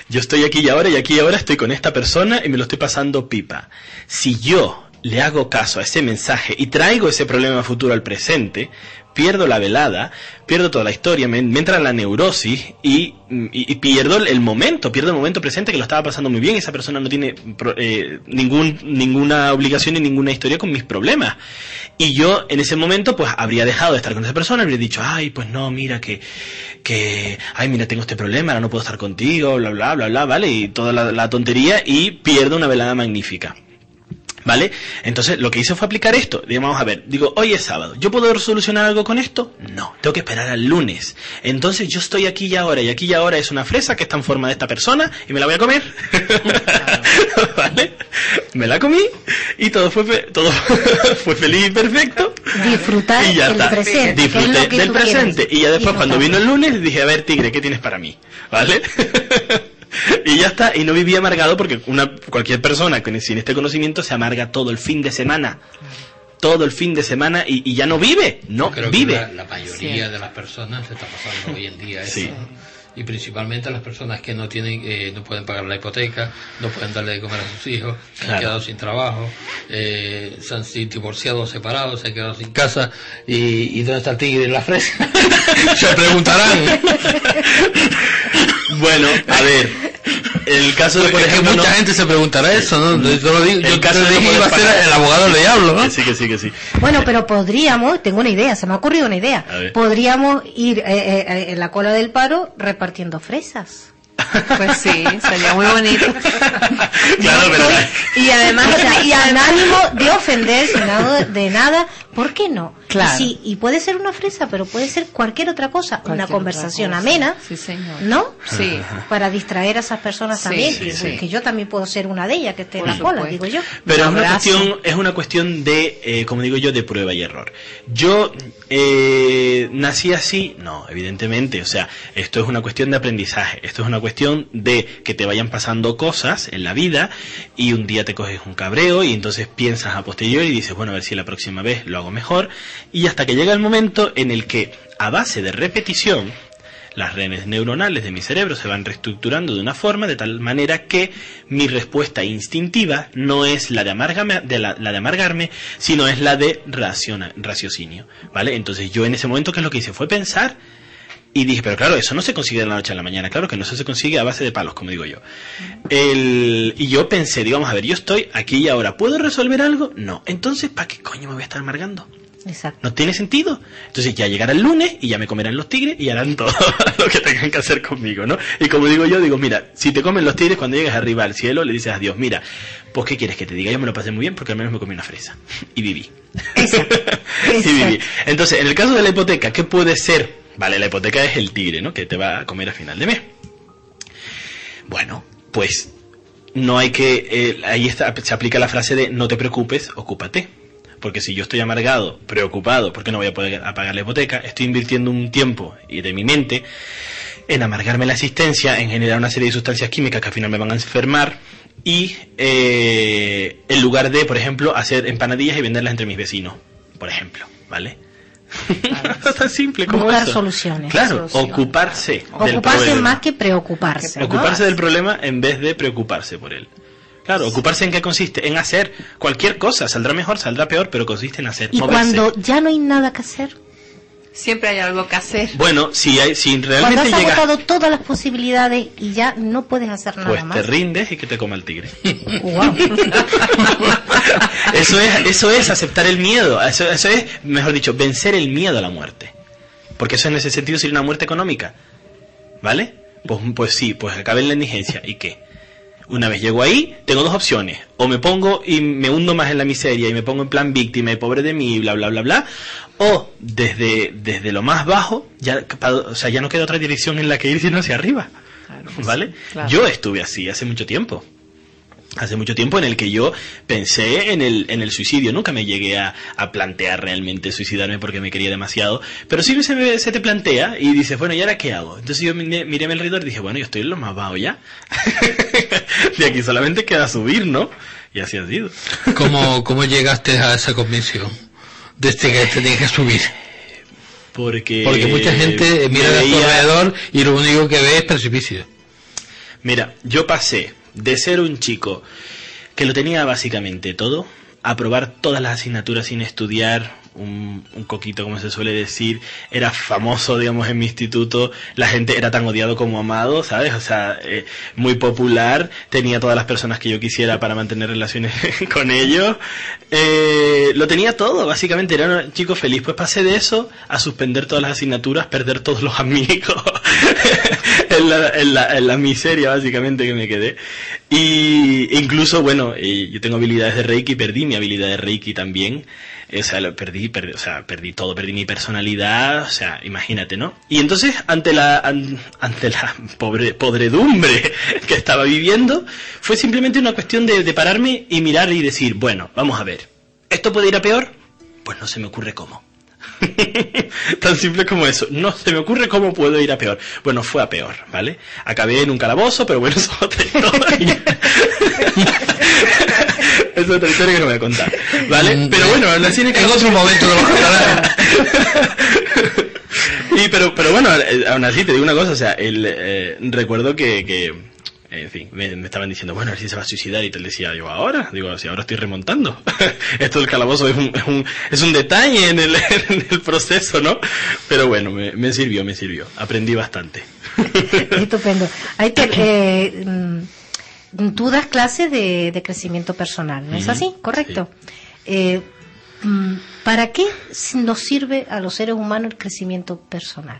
Yo estoy aquí y ahora y aquí y ahora estoy con esta persona y me lo estoy pasando pipa. Si yo le hago caso a ese mensaje y traigo ese problema futuro al presente, pierdo la velada, pierdo toda la historia, me, me entra la neurosis y, y- pierdo el momento, pierdo el momento presente que lo estaba pasando muy bien. Esa persona no tiene eh, ningún, ninguna obligación ni ninguna historia con mis problemas. Y yo en ese momento pues habría dejado de estar con esa persona, habría dicho, ay, pues no, mira que, que, ay, mira, tengo este problema, ahora no puedo estar contigo, bla, bla, bla, bla, ¿vale? Y toda la tontería y pierdo una velada magnífica. ¿Vale? Entonces lo que hice fue aplicar esto. Digamos, a ver, digo, hoy es sábado. ¿Yo puedo solucionar algo con esto? No, tengo que esperar al lunes. Entonces yo estoy aquí y ahora, y aquí y ahora es una fresa que está en forma de esta persona y me la voy a comer. ¿Vale? Me la comí y todo fue, fe- todo fue feliz y perfecto. Disfrutar Y ya el está. presente, Disfruté del presente. quieres. Y ya después, cuando vino el lunes, dije, a ver, tigre, ¿qué tienes para mí? ¿Vale? y ya está. Y no viví amargado porque una, cualquier persona con, sin este conocimiento se amarga todo el fin de semana. Todo el fin de semana y, y ya no vive. No Creo que vive. la, la mayoría de las personas se está pasando hoy en día eso. Sí. Y principalmente las personas que no tienen, eh, no pueden pagar la hipoteca, no pueden darle de comer a sus hijos, se han Claro. quedado sin trabajo, eh, se han sido divorciados, separados, se han quedado sin casa. ¿Y, y dónde está el tigre y la fresa? se preguntarán. Bueno, a ver. El caso de, por ejemplo, mucha no- gente se preguntará eso, ¿no? Yo, lo digo, El yo caso de que iba a ser el abogado del diablo, ¿no? Que sí, que sí, que sí. Bueno, pero podríamos, tengo una idea, se me ha ocurrido una idea. Podríamos ir eh, eh, eh, en la cola del paro repartiendo fresas. Pues sí, sería muy bonito. Claro, pero... Y además, o sea, y al ánimo de ofender, sin nada de nada, ¿por qué no? Claro. Sí, y puede ser una fresa, pero puede ser cualquier otra cosa, Cualquier una conversación cosa. amena, Sí, señor. ¿no? Sí. Para distraer a esas personas Sí, también, sí, que, sí. que yo también puedo ser una de ellas que esté en la cola, digo yo. Pero es Un una cuestión, es una cuestión de, eh, como digo yo, de prueba y error. Yo eh, nací así, no, evidentemente. O sea, esto es una cuestión de aprendizaje. Esto es una cuestión de que te vayan pasando cosas en la vida y un día te coges un cabreo y entonces piensas a posteriori y dices, bueno, a ver si la próxima vez lo hago mejor, y hasta que llega el momento en el que, a base de repetición, las redes neuronales de mi cerebro se van reestructurando de una forma de tal manera que mi respuesta instintiva no es la de amargarme, de la, de amargarme sino es la de raciocinio. ¿Vale? Entonces yo en ese momento, ¿qué es lo que hice? Fue pensar y dije, pero claro, eso no se consigue de la noche a la mañana, claro que no, eso se consigue a base de palos, como digo yo. El, y yo pensé, digamos, a ver, yo estoy aquí y ahora, ¿puedo resolver algo? No. Entonces, ¿para qué coño me voy a estar amargando? Exacto. No tiene sentido. Entonces ya llegará el lunes y ya me comerán los tigres y harán todo lo que tengan que hacer conmigo, ¿no? Y como digo yo, digo, mira, si te comen los tigres cuando llegues arriba al cielo, le dices a Dios, mira, pues ¿qué quieres que te diga? Yo me lo pasé muy bien porque al menos me comí una fresa. Y viví. Exacto. y viví. Exacto. Entonces, en el caso de la hipoteca, ¿qué puede ser? Vale, la hipoteca es el tigre, ¿no? Que te va a comer a final de mes. Bueno, pues no hay que... eh, ahí está, se aplica la frase de no te preocupes, ocúpate. Porque si yo estoy amargado, preocupado, porque no voy a poder pagar la hipoteca, estoy invirtiendo un tiempo y de mi mente en amargarme la existencia, en generar una serie de sustancias químicas que al final me van a enfermar y eh, en lugar de, por ejemplo, hacer empanadillas y venderlas entre mis vecinos, por ejemplo, ¿vale? Tan simple como Buscar eso. soluciones. Claro, Soluciones. ocuparse. del Ocuparse problema. más que preocuparse. ¿no? Ocuparse del problema en vez de preocuparse por él. Claro, ocuparse en qué consiste? En hacer cualquier cosa. Saldrá mejor, saldrá peor, pero consiste en hacer. Y moverse. cuando ya no hay nada que hacer, Siempre hay algo que hacer. Bueno, si, hay, si cuando realmente has llegas, agotado todas las posibilidades y ya no puedes hacer nada pues más. te rindes y que te coma el tigre. Guau. eso es, eso es aceptar el miedo. Eso, eso es, mejor dicho, vencer el miedo a la muerte. Porque eso en ese sentido sería una muerte económica. ¿Vale? Pues, pues sí, pues acabé en la indigencia. ¿Y qué? Una vez llego ahí, tengo dos opciones. O me pongo y me hundo más en la miseria y me pongo en plan víctima y pobre de mí, bla, bla, bla, bla. O desde, desde lo más bajo, ya, o sea, ya no queda otra dirección en la que ir sino hacia arriba. ¿Vale? claro. Yo estuve así hace mucho tiempo. Hace mucho tiempo en el que yo pensé en el, en el suicidio. Nunca me llegué a, a plantear realmente suicidarme porque me quería demasiado. Pero sí se, me- se te plantea y dices, bueno, ¿y ahora qué hago? Entonces yo miré, miré a mi alrededor y dije, bueno, yo estoy en lo más bajo ya. De aquí solamente queda subir, ¿no? Y así ha sido. ¿Cómo, ¿Cómo llegaste a esa convicción? Desde que te tienes que subir. Porque, Porque mucha gente mira me a veía- alrededor y lo único que ve es precipicio. Mira, yo pasé de ser un chico que lo tenía básicamente todo, a probar todas las asignaturas sin estudiar, un, un coquito como se suele decir, era famoso, digamos, en mi instituto, la gente era tan odiado como amado, ¿sabes? O sea, eh, muy popular, tenía todas las personas que yo quisiera para mantener relaciones con ellos, eh, lo tenía todo, básicamente era un chico feliz, pues pasé de eso a suspender todas las asignaturas, perder todos los amigos, en, la, en, la, en la miseria básicamente que me quedé. Y incluso, bueno, yo tengo habilidades de Reiki, perdí mi habilidad de Reiki también. O sea, lo perdí, perdí, o sea, perdí todo, perdí mi personalidad, o sea, imagínate, ¿no? Y entonces, ante la, an- ante la pobre, podredumbre que estaba viviendo, fue simplemente una cuestión de, de pararme y mirar y decir, bueno, vamos a ver, ¿esto puede ir a peor? Pues no se me ocurre cómo. Tan simple como eso. No se me ocurre cómo puedo ir a peor. Bueno, fue a peor, ¿vale? Acabé en un calabozo, pero bueno, eso es otra historia. es otra historia que no voy a contar, ¿vale? Mm, Pero bueno, aún así en otro momento lo contarás. y pero pero bueno eh, aún así te digo una cosa o sea el, eh, recuerdo que, que en fin me, me estaban diciendo bueno a ver si se va a suicidar y te decía yo ahora digo si ahora estoy remontando esto del calabozo es un, es un, es un detalle en el, en el proceso no pero bueno me, me sirvió me sirvió aprendí bastante Estupendo. Ahí te- eh, mm, tú das clases de, de crecimiento personal, ¿no es así? Correcto. Eh, mm, ¿Para qué nos sirve a los seres humanos el crecimiento personal?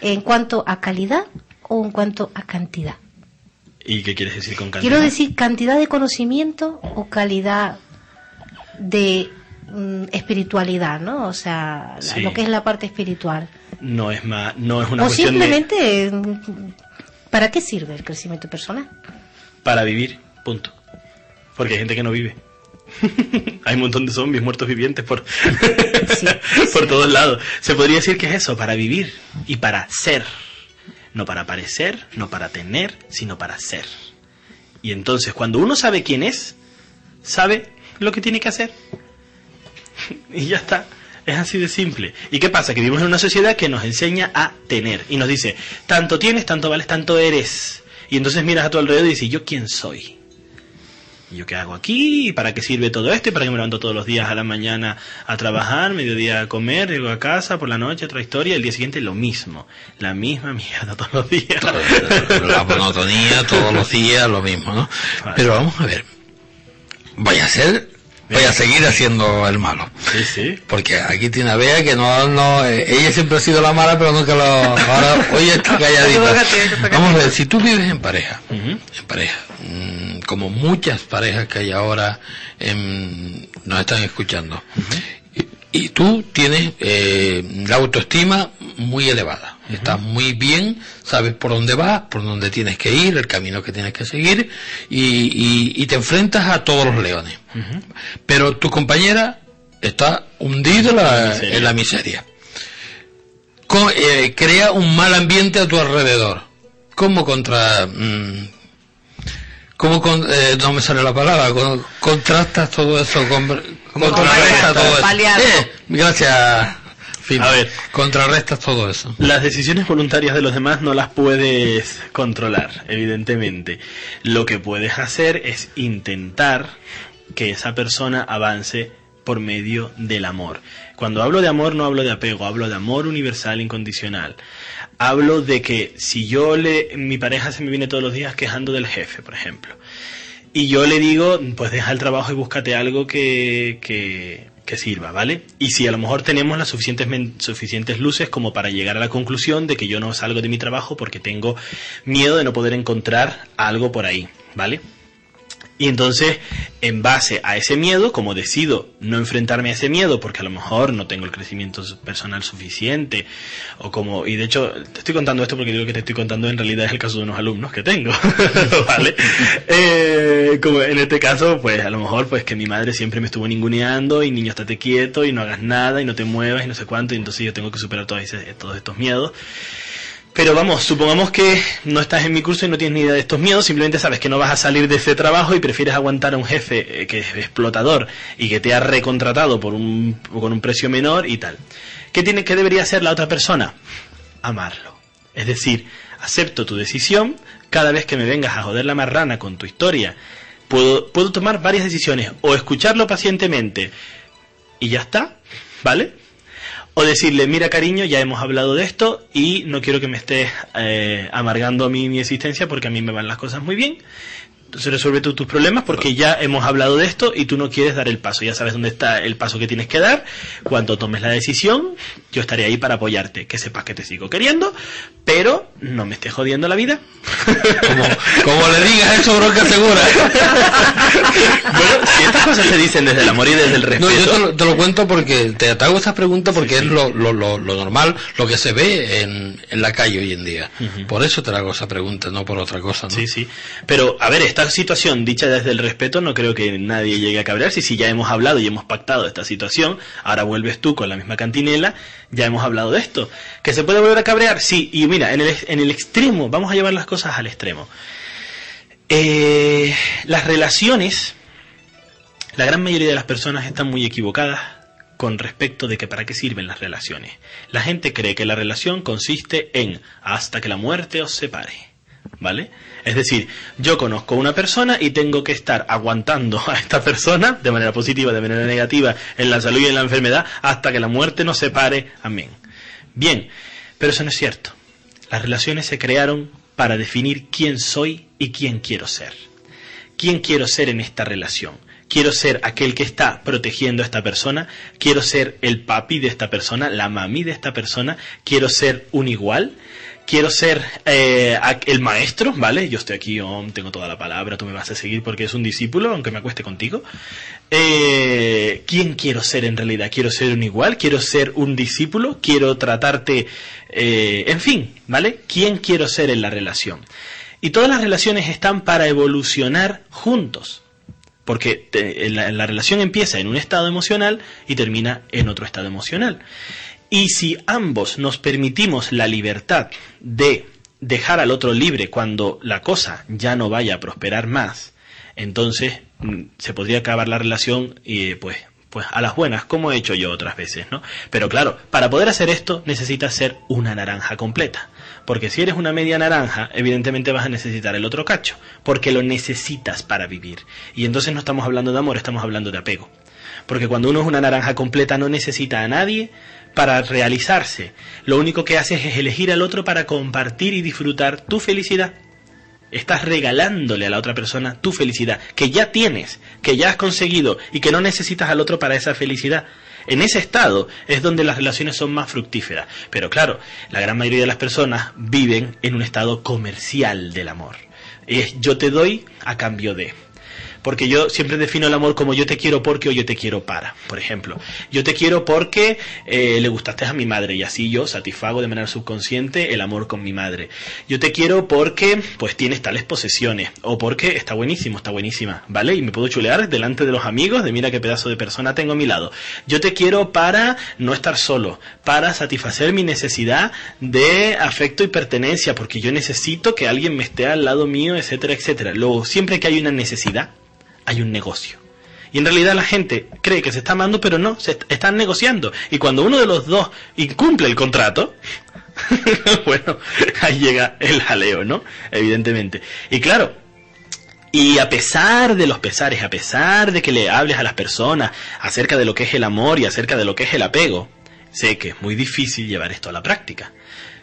¿En cuanto a calidad o en cuanto a cantidad? Y qué quieres decir con cantidad Quiero decir cantidad de conocimiento o calidad de mm, espiritualidad, ¿no? O sea, Sí. lo que es la parte espiritual. no es más no es una o cuestión simplemente, mm, ¿para qué sirve el crecimiento personal? para vivir punto porque hay gente que no vive hay un montón de zombies muertos vivientes por Sí, por todos lados. Se podría decir que es eso, para vivir y para ser. No para parecer, no para tener, sino para ser. Y entonces, cuando uno sabe quién es, sabe lo que tiene que hacer. Y ya está. Es así de simple. ¿Y qué pasa? Que vivimos en una sociedad que nos enseña a tener. Y nos dice, tanto tienes, tanto vales, tanto eres. Y entonces miras a tu alrededor y dices, ¿yo quién soy? ¿Y ¿Yo qué hago aquí? ¿Y ¿Para qué sirve todo esto? ¿Y ¿Para qué me levanto todos los días a la mañana a trabajar, mediodía a comer, llego a casa, por la noche otra historia, el día siguiente lo mismo? La misma mierda todos los días. La monotonía todos los días, lo mismo, ¿no? Vale. Pero vamos a ver. Voy a hacer, voy a seguir haciendo el malo. Sí, sí. Porque aquí tiene a Bea que no, no, eh, ella siempre ha sido la mala, pero nunca lo, ahora, hoy está calladita. Vamos a ver, si tú vives en pareja, en pareja, mm, como muchas parejas que hay ahora en- nos están escuchando, y, y tú tienes eh, la autoestima muy elevada, estás muy bien, sabes por dónde vas, por dónde tienes que ir, el camino que tienes que seguir, y, y- y te enfrentas a todos los leones. Pero tu compañera está hundida en la, miseria. en la miseria. Co- eh, crea un mal ambiente a tu alrededor. ¿Cómo contra... mm, ¿Cómo con- eh, no me sale la palabra? Con- contrastas todo eso? Con, contrarrestas todo eso. Eh, gracias. Fin. A ver. Contrarrestas todo eso. Las decisiones voluntarias de los demás no las puedes controlar, evidentemente. Lo que puedes hacer es intentar que esa persona avance por medio del amor. Cuando hablo de amor no hablo de apego, hablo de amor universal incondicional. Hablo de que si yo le mi pareja se me viene todos los días quejando del jefe, por ejemplo, y yo le digo, pues deja el trabajo y búscate algo que, que, que sirva, ¿vale? Y si a lo mejor tenemos las suficientes, suficientes luces como para llegar a la conclusión de que yo no salgo de mi trabajo porque tengo miedo de no poder encontrar algo por ahí, ¿vale? Y entonces, en base a ese miedo, como decido no enfrentarme a ese miedo, porque a lo mejor no tengo el crecimiento personal suficiente, o como, y de hecho, te estoy contando esto porque digo que te estoy contando en realidad es el caso de unos alumnos que tengo, ¿vale? Eh, como en este caso, pues a lo mejor, pues que mi madre siempre me estuvo ninguneando, y niño, estate quieto, y no hagas nada, y no te muevas, y no sé cuánto, y entonces yo tengo que superar todos, todos estos miedos. Pero vamos, supongamos que no estás en mi curso y no tienes ni idea de estos miedos, simplemente sabes que no vas a salir de ese trabajo y prefieres aguantar a un jefe eh, que es explotador y que te ha recontratado por un, con un precio menor y tal. ¿Qué, tiene, ¿Qué debería hacer la otra persona? Amarlo. Es decir, acepto tu decisión, cada vez que me vengas a joder la marrana con tu historia, puedo, puedo tomar varias decisiones, o escucharlo pacientemente y ya está, ¿vale? O decirle, mira cariño, ya hemos hablado de esto y no quiero que me estés eh, amargando a mí mi existencia porque a mí me van las cosas muy bien. Entonces resuelve tú tus problemas porque ya hemos hablado de esto y tú no quieres dar el paso. Ya sabes dónde está el paso que tienes que dar. Cuando tomes la decisión, yo estaré ahí para apoyarte. Que sepas que te sigo queriendo, pero no me estés jodiendo la vida. Como, como le digas eso, bronca segura. bueno, si estas cosas se dicen desde el amor y desde el respeto. No, yo te lo, te lo cuento porque te, te hago esa pregunta porque es lo, lo, lo, normal, lo que se ve en, en la calle hoy en día. Por eso te hago esa pregunta, no por otra cosa, ¿no? Sí, sí. Pero, a ver, situación dicha desde el respeto, no creo que nadie llegue a cabrearse. Si ya hemos hablado y hemos pactado esta situación, ahora vuelves tú con la misma cantinela, ya hemos hablado de esto. ¿Que se puede volver a cabrear? Sí. Y mira, en el, en el extremo, vamos a llevar las cosas al extremo. Eh, las relaciones, la gran mayoría de las personas están muy equivocadas con respecto de que para qué sirven las relaciones. La gente cree que la relación consiste en hasta que la muerte os separe. ¿Vale? Es decir, yo conozco a una persona y tengo que estar aguantando a esta persona de manera positiva, de manera negativa, en la salud y en la enfermedad, hasta que la muerte nos separe. Amén. Bien, pero eso no es cierto. Las relaciones se crearon para definir quién soy y quién quiero ser. ¿Quién quiero ser en esta relación? Quiero ser aquel que está protegiendo a esta persona, quiero ser el papi de esta persona, la mami de esta persona, quiero ser un igual, quiero ser eh, el maestro, ¿vale? Yo estoy aquí, tengo toda la palabra, tú me vas a seguir porque es un discípulo, aunque me acueste contigo. Eh, ¿Quién quiero ser en realidad? ¿Quiero ser un igual? ¿Quiero ser un discípulo? ¿Quiero tratarte, eh, en fin, ¿vale? ¿Quién quiero ser en la relación? Y todas las relaciones están para evolucionar juntos. Porque la, la relación empieza en un estado emocional y termina en otro estado emocional. Y si ambos nos permitimos la libertad de dejar al otro libre cuando la cosa ya no vaya a prosperar más, entonces mm, se podría acabar la relación y pues Pues a las buenas, como he hecho yo otras veces, ¿no? Pero claro, para poder hacer esto necesitas ser una naranja completa. Porque si eres una media naranja, evidentemente vas a necesitar el otro cacho, porque lo necesitas para vivir. Y entonces no estamos hablando de amor, estamos hablando de apego. Porque cuando uno es una naranja completa no necesita a nadie para realizarse. Lo único que haces es elegir al otro para compartir y disfrutar tu felicidad. Estás regalándole a la otra persona tu felicidad, que ya tienes, que ya has conseguido y que no necesitas al otro para esa felicidad. En ese estado es donde las relaciones son más fructíferas. Pero claro, la gran mayoría de las personas viven en un estado comercial del amor. Es yo te doy a cambio de. Porque yo siempre defino el amor como yo te quiero porque o yo te quiero para. Por ejemplo, yo te quiero porque eh, le gustaste a mi madre y así yo satisfago de manera subconsciente el amor con mi madre. Yo te quiero porque pues tienes tales posesiones o porque está buenísimo, está buenísima, ¿vale? Y me puedo chulear delante de los amigos de mira qué pedazo de persona tengo a mi lado. Yo te quiero para no estar solo, para satisfacer mi necesidad de afecto y pertenencia, porque yo necesito que alguien me esté al lado mío, etcétera, etcétera. Luego, siempre que hay una necesidad, hay un negocio. Y en realidad la gente cree que se está amando, pero no, se est- están negociando. Y cuando uno de los dos incumple el contrato, bueno, ahí llega el jaleo, ¿no? Evidentemente. Y claro, y a pesar de los pesares, a pesar de que le hables a las personas acerca de lo que es el amor y acerca de lo que es el apego, sé que es muy difícil llevar esto a la práctica.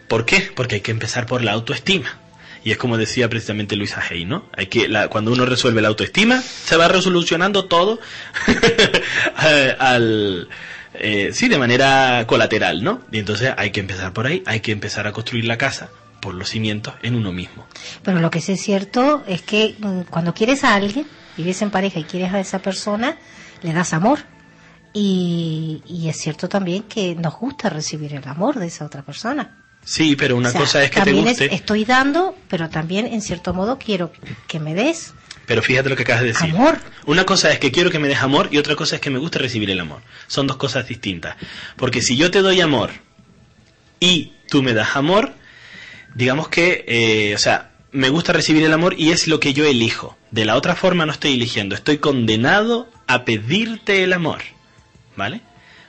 ¿Por qué? Porque hay que empezar por la autoestima. Y es como decía precisamente Luisa Hay, ¿no? Hay que, la- cuando uno resuelve la autoestima, se va resolucionando todo al, eh, sí, de manera colateral, ¿no? Y entonces hay que empezar por ahí, hay que empezar a construir la casa por los cimientos en uno mismo. Pero lo que sí es cierto es que mm, cuando quieres a alguien, vives en pareja y quieres a esa persona, le das amor. Y, y es cierto también que nos gusta recibir el amor de esa otra persona. Sí, pero una O sea, cosa es que te es- guste, estoy dando, pero también en cierto modo quiero que me des pero fíjate lo que acabas de decir. amor. Una cosa es que quiero que me des amor y otra cosa es que me gusta recibir el amor. Son dos cosas distintas. Porque si yo te doy amor y tú me das amor, digamos que, eh, o sea, me gusta recibir el amor y es lo que yo elijo. De la otra forma no estoy eligiendo, estoy condenado a pedirte el amor. ¿Vale?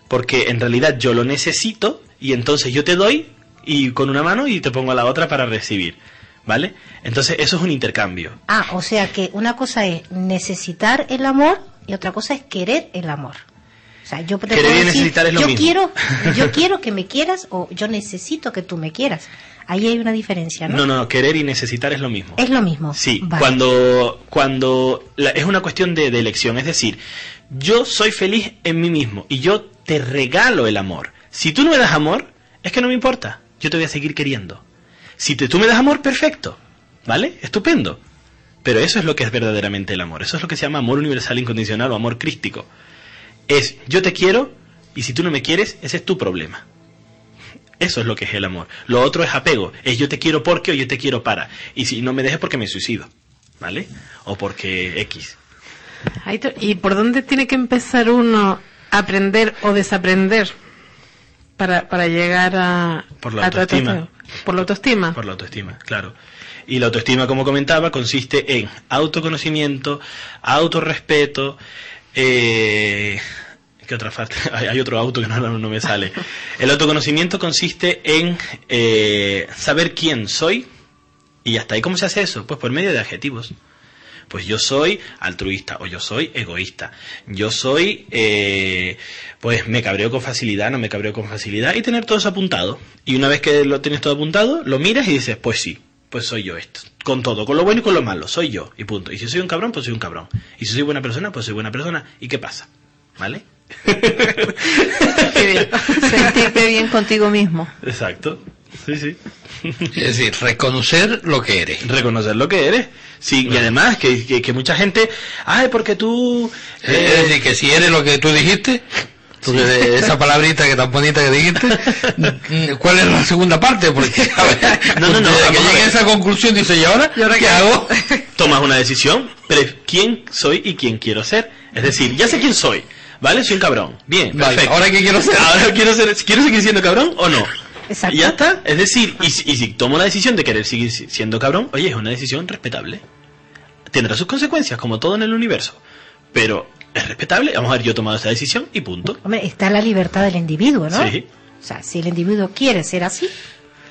Porque en realidad yo lo necesito y entonces yo te doy y con una mano y te pongo la otra para recibir. ¿Vale? Entonces eso es un intercambio. Ah, o sea que una cosa es necesitar el amor y otra cosa es querer el amor. O sea, yo te Querer puedo y decir, necesitar es lo yo mismo. quiero, yo quiero que me quieras o yo necesito que tú me quieras. Ahí hay una diferencia, ¿no? No, no, no, querer y necesitar es lo mismo. Es lo mismo. Sí, Vale. cuando, cuando la- es una cuestión de, de elección, es decir, yo soy feliz en mí mismo y yo te regalo el amor. Si tú no me das amor, es que no me importa, yo te voy a seguir queriendo. Si tú me das amor, perfecto, ¿vale? Estupendo. Pero eso es lo que es verdaderamente el amor, eso es lo que se llama amor universal incondicional o amor crístico. Es yo te quiero y si tú no me quieres, ese es tu problema. Eso es lo que es el amor. Lo otro es apego. Es yo te quiero porque o yo te quiero para. Y si no me dejes porque me suicido. ¿Vale? O porque X. ¿Y por dónde tiene que empezar uno a aprender o desaprender para, para llegar a, Por la autoestima. Por la autoestima. Por la autoestima, claro. Y la autoestima, como comentaba, consiste en autoconocimiento, autorrespeto, eh, ¿qué otra falta? Hay, otro auto que no me sale. El autoconocimiento consiste en eh, saber quién soy y hasta ahí. ¿Cómo se hace eso? Pues por medio de adjetivos. Pues yo soy altruista o yo soy egoísta. Yo soy, eh, pues me cabreo con facilidad, no me cabreo con facilidad y tener todo eso apuntado. Y una vez que lo tienes todo apuntado, lo miras y dices, pues sí, pues soy yo esto. Con todo, con lo bueno y con lo malo, soy yo y punto. Y si soy un cabrón, pues soy un cabrón. Y si soy buena persona, pues soy buena persona. ¿Y qué pasa? ¿Vale? Qué bien. Sentirte bien contigo mismo. Exacto. Sí, sí. Es decir, reconocer lo que eres. Reconocer lo que eres. Sí, y además que, que, que mucha gente, ay, porque tú... Eh, Es decir, que si eres lo que tú dijiste, de esa palabrita que tan bonita que dijiste, ¿cuál es la segunda parte? Porque, a ver, No, no, no, que a llegue a esa conclusión, dice, ¿y ahora? ¿Qué hago? tomas una decisión, pero quién soy y quién quiero ser. Es decir, ya sé quién soy, ¿vale? Soy un cabrón. Bien, Vale, perfecto. ¿ahora qué quiero ser? Ahora quiero ser, quiero seguir siendo cabrón o no. Exacto. Y ya está. Es decir, y, si- y si tomo la decisión de querer seguir si- siendo cabrón, oye, es una decisión respetable. Tendrá sus consecuencias, como todo en el universo. Pero es respetable. Vamos a ver, yo he tomado esta decisión y punto. Hombre, está la libertad del individuo, ¿no? Sí. O sea, si el individuo quiere ser así,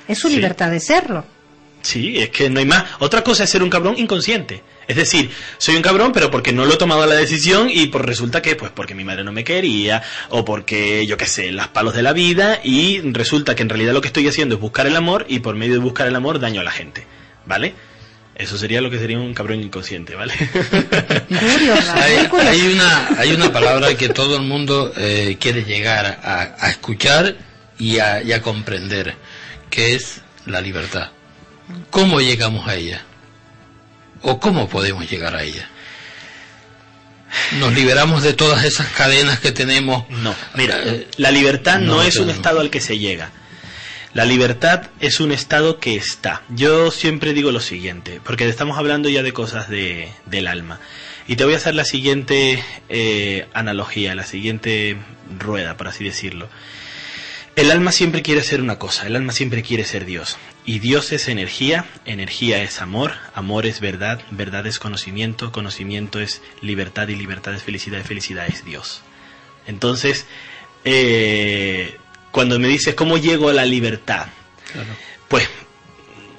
es su Sí. libertad de serlo. Sí, es que no hay más. Otra cosa es ser un cabrón inconsciente. Es decir, soy un cabrón, pero porque no lo he tomado la decisión y por resulta que, pues porque mi madre no me quería, o porque, yo qué sé, las palos de la vida, y resulta que en realidad lo que estoy haciendo es buscar el amor, y por medio de buscar el amor daño a la gente. ¿Vale? Eso sería lo que sería un cabrón inconsciente, ¿vale? Hay, hay una, hay una palabra que todo el mundo eh, quiere llegar a, a escuchar y a, y a comprender, que es la libertad. ¿Cómo llegamos a ella? ¿O cómo podemos llegar a ella? ¿Nos liberamos de todas esas cadenas que tenemos? No, mira, Eh, la libertad no, no, es un estado al que se llega. La libertad es un estado que está. Yo siempre digo lo siguiente, porque estamos hablando ya de cosas de, del alma. Y te voy a hacer la siguiente eh, analogía, la siguiente rueda, por así decirlo. El alma siempre quiere ser una cosa, el alma siempre quiere ser Dios. Y Dios es energía, energía es amor, amor es verdad, verdad es conocimiento, conocimiento es libertad y libertad es felicidad y felicidad es Dios. Entonces, eh, cuando me dices cómo llego a la libertad, pues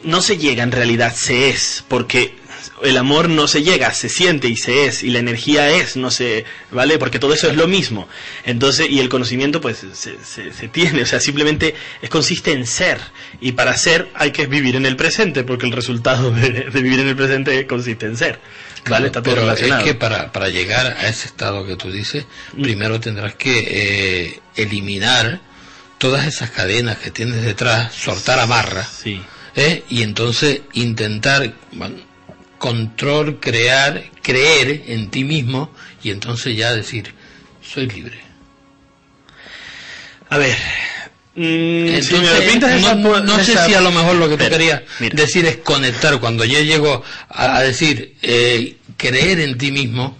no se llega en realidad, se es, porque el amor no se llega, se siente y se es, y la energía es, no se, ¿vale? Porque todo eso es lo mismo. Entonces, y el conocimiento pues se, se- se tiene, o sea, simplemente es, consiste en ser, y para ser hay que vivir en el presente, porque el resultado de, de vivir en el presente consiste en ser, ¿vale? Está todo Pero relacionado. es que para, para llegar a ese estado que tú dices, Mm. primero tendrás que eh, eliminar todas esas cadenas que tienes detrás, soltar amarras, Sí. ¿eh? y entonces intentar bueno, control, crear, creer en ti mismo y entonces ya decir, soy libre. A ver. mm, si me esa no, sé si a lo mejor lo que tú Espera, querías mira. decir es conectar. Cuando yo llego a, a decir eh, creer en ti mismo,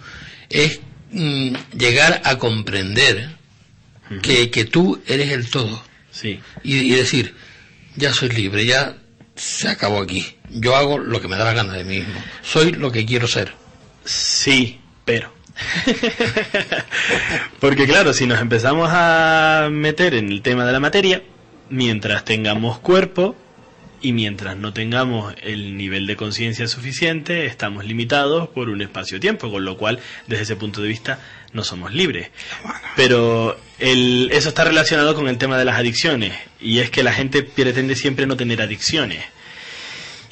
es mm, llegar a comprender que, que tú eres el todo. Sí. Y, y decir, ya soy libre, ya se acabó aquí. Yo hago lo que me da la gana de mí mismo. Soy lo que quiero ser. Sí, pero. Porque claro, si nos empezamos a meter en el tema de la materia, mientras tengamos cuerpo y mientras no tengamos el nivel de conciencia suficiente, estamos limitados por un espacio-tiempo, con lo cual, desde ese punto de vista, no somos libres. Pero el, eso está relacionado con el tema de las adicciones, y es que la gente pretende siempre no tener adicciones.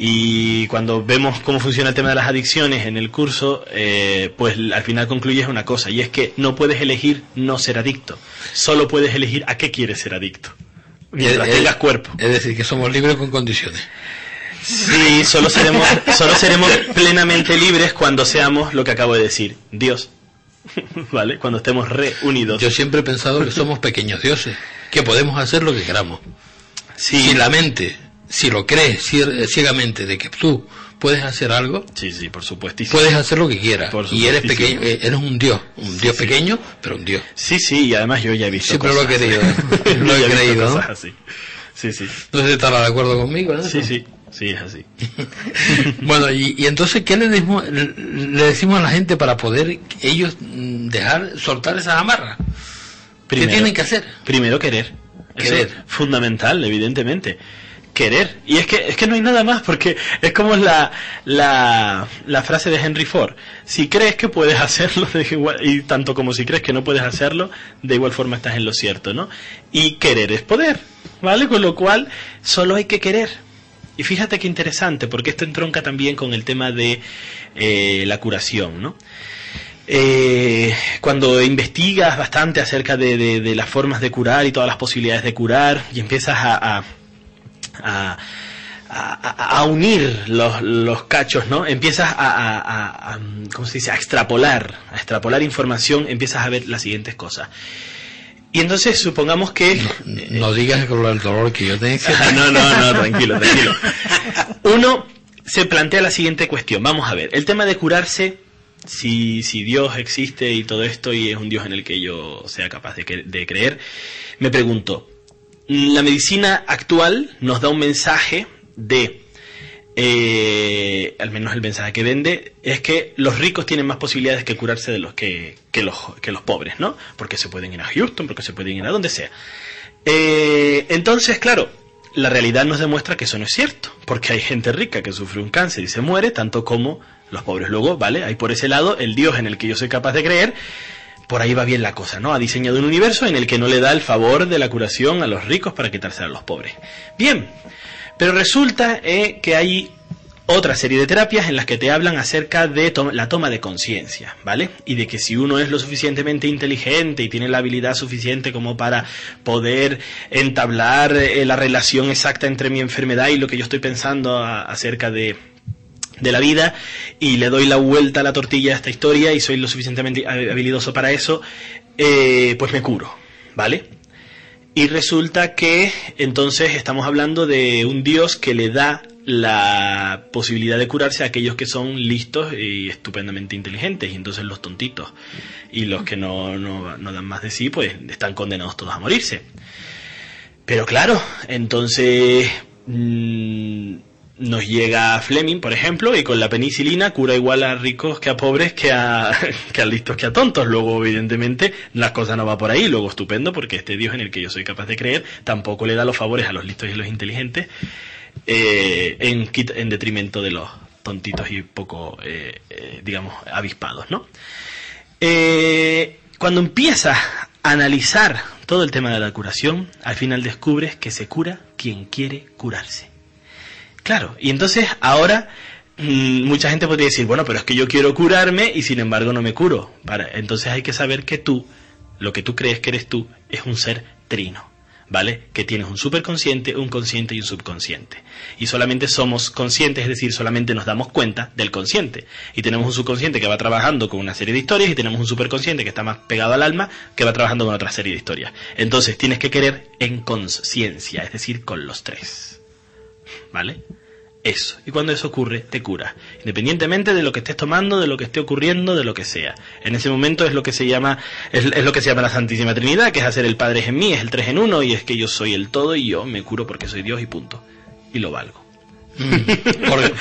Y cuando vemos cómo funciona el tema de las adicciones en el curso, eh, pues al final concluyes una cosa, y es que no puedes elegir no ser adicto, solo puedes elegir a qué quieres ser adicto. Mientras Es- tengas cuerpo. Es decir, que somos libres con condiciones. Sí, solo seremos, solo seremos plenamente libres cuando seamos lo que acabo de decir, Dios. ¿Vale? Cuando estemos reunidos. Yo siempre he pensado que somos pequeños dioses, que podemos hacer lo que queramos. Sí, Si la mente, si lo crees cier- ciegamente de que tú puedes hacer algo, sí, sí, por supuestísimo. puedes hacer lo que quieras. Y eres pequeño, eh, eres un dios, un dios sí. pequeño, pero un dios. Sí, sí, y además yo ya he visto Siempre lo he cosas. querido, lo he creído, ¿no? cosas así. Sí, sí. Si estará de acuerdo conmigo. ¿no? Sí, sí, sí, es así. Bueno, y, y entonces, ¿qué le decimos, le decimos a la gente para poder ellos mm, dejar, soltar esas amarras? ¿Qué tienen que hacer? Primero querer. Eso Querer. es fundamental, evidentemente. Querer. Y es que, es que no hay nada más, porque es como la, la, la frase de Henry Ford. Si crees que puedes hacerlo, de igual- y tanto como si crees que no puedes hacerlo, de igual forma estás en lo cierto, ¿no? Y querer es poder, ¿vale? Con lo cual, solo hay que querer. Y fíjate qué interesante, porque esto entronca también con el tema de eh, la curación, ¿no? Eh, cuando investigas bastante acerca de, de- las formas de curar y todas las posibilidades de curar y empiezas a, a- a- a unir los, los cachos, ¿no? Empiezas a, ¿cómo se dice? A extrapolar, a extrapolar información, empiezas a ver las siguientes cosas. Y entonces supongamos que... No digas con el dolor que yo tengo. No, no, no, tranquilo, tranquilo. Uno se plantea la siguiente cuestión. Vamos a ver, el tema de curarse, si, si Dios existe y todo esto y es un Dios en el que yo sea capaz de creer, me pregunto, la medicina actual nos da un mensaje de eh, al menos el mensaje que vende, es que los ricos tienen más posibilidades que curarse de los que, los, que los pobres, ¿no? Porque se pueden ir a Houston, porque se pueden ir a donde sea. Eh, entonces, claro, la realidad nos demuestra que eso no es cierto, porque hay gente rica que sufre un cáncer y se muere, tanto como los pobres. Luego, ¿vale? Hay por ese lado el Dios en el que yo soy capaz de creer, por ahí va bien la cosa, ¿no? Ha diseñado un universo en el que no le da el favor de la curación a los ricos para quitarse a los pobres. Bien, pero resulta eh, que hay otra serie de terapias en las que te hablan acerca de la toma de conciencia, ¿vale? Y de que si uno es lo suficientemente inteligente y tiene la habilidad suficiente como para poder entablar eh, la relación exacta entre mi enfermedad y lo que yo estoy pensando acerca de de la vida y le doy la vuelta a la tortilla a esta historia y soy lo suficientemente habilidoso para eso, eh, pues me curo, ¿vale? Y resulta que entonces estamos hablando de un dios que le da la posibilidad de curarse a aquellos que son listos y estupendamente inteligentes, y entonces los tontitos y los que no, no, dan más de sí, pues están condenados todos a morirse. Pero claro, entonces mm, nos llega Fleming, por ejemplo, y con la penicilina cura igual a ricos que a pobres que a, listos que a tontos. Luego, evidentemente, las cosas no va por ahí. Luego, estupendo, porque este Dios en el que yo soy capaz de creer tampoco le da los favores a los listos y a los inteligentes eh, en, detrimento de los tontitos y poco, eh, eh, digamos, avispados, ¿no? Cuando empiezas a analizar todo el tema de la curación, al final descubres que se cura quien quiere curarse. Claro, y entonces ahora mm, mucha gente podría decir, bueno, pero es que yo quiero curarme y sin embargo no me curo. Entonces hay que saber que tú, lo que tú crees que eres tú, es un ser trino. ¿Vale? Que tienes un superconsciente, un consciente y un subconsciente. Y solamente somos conscientes, es decir, solamente nos damos cuenta del consciente. Y tenemos un subconsciente que va trabajando con una serie de historias y tenemos un superconsciente que está más pegado al alma que va trabajando con otra serie de historias. Entonces tienes que querer en conciencia, es decir, con los tres. ¿Vale? Eso. Y cuando eso ocurre, te cura. Independientemente de lo que estés tomando, de lo que esté ocurriendo, de lo que sea. En ese momento es lo que se llama, es, lo que se llama la Santísima Trinidad, que es hacer el Padre en mí, es el tres en uno, y es que yo soy el todo y yo me curo porque soy Dios y punto. Y lo valgo. Porque,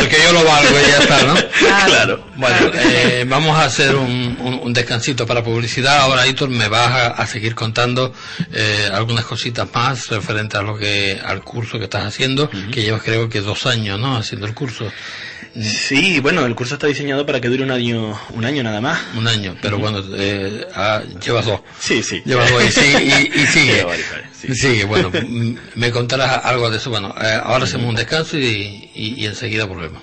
porque yo lo valgo y ya está, ¿no? Claro. Bueno, eh, vamos a hacer un, un- un descansito para publicidad. Ahora, Hitor, me vas a, a seguir contando eh, algunas cositas más referente a lo que al curso que estás haciendo, que llevas creo que dos años, ¿no? Haciendo el curso, Sí, bueno, el curso está diseñado para que dure un año, un año nada más. un año, pero bueno, eh, ah, llevas dos. Sí, sí. Llevas dos y, sigue- y- y sigue. Sí. Bueno, me contarás algo de eso. Bueno, eh, ahora hacemos un descanso y, y- y enseguida volvemos.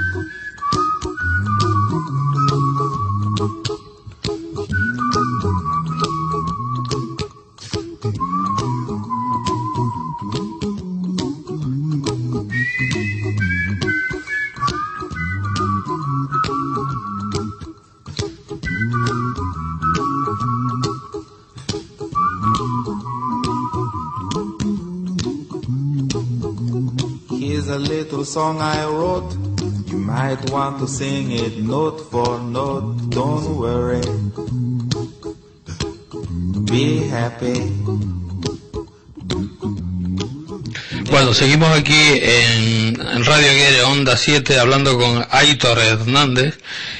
Song I wrote. You might want to sing it note for note. Don't worry. Be happy. Bueno, seguimos aquí en, en Radio Aguirre Onda 7 hablando con Aitor Hernández,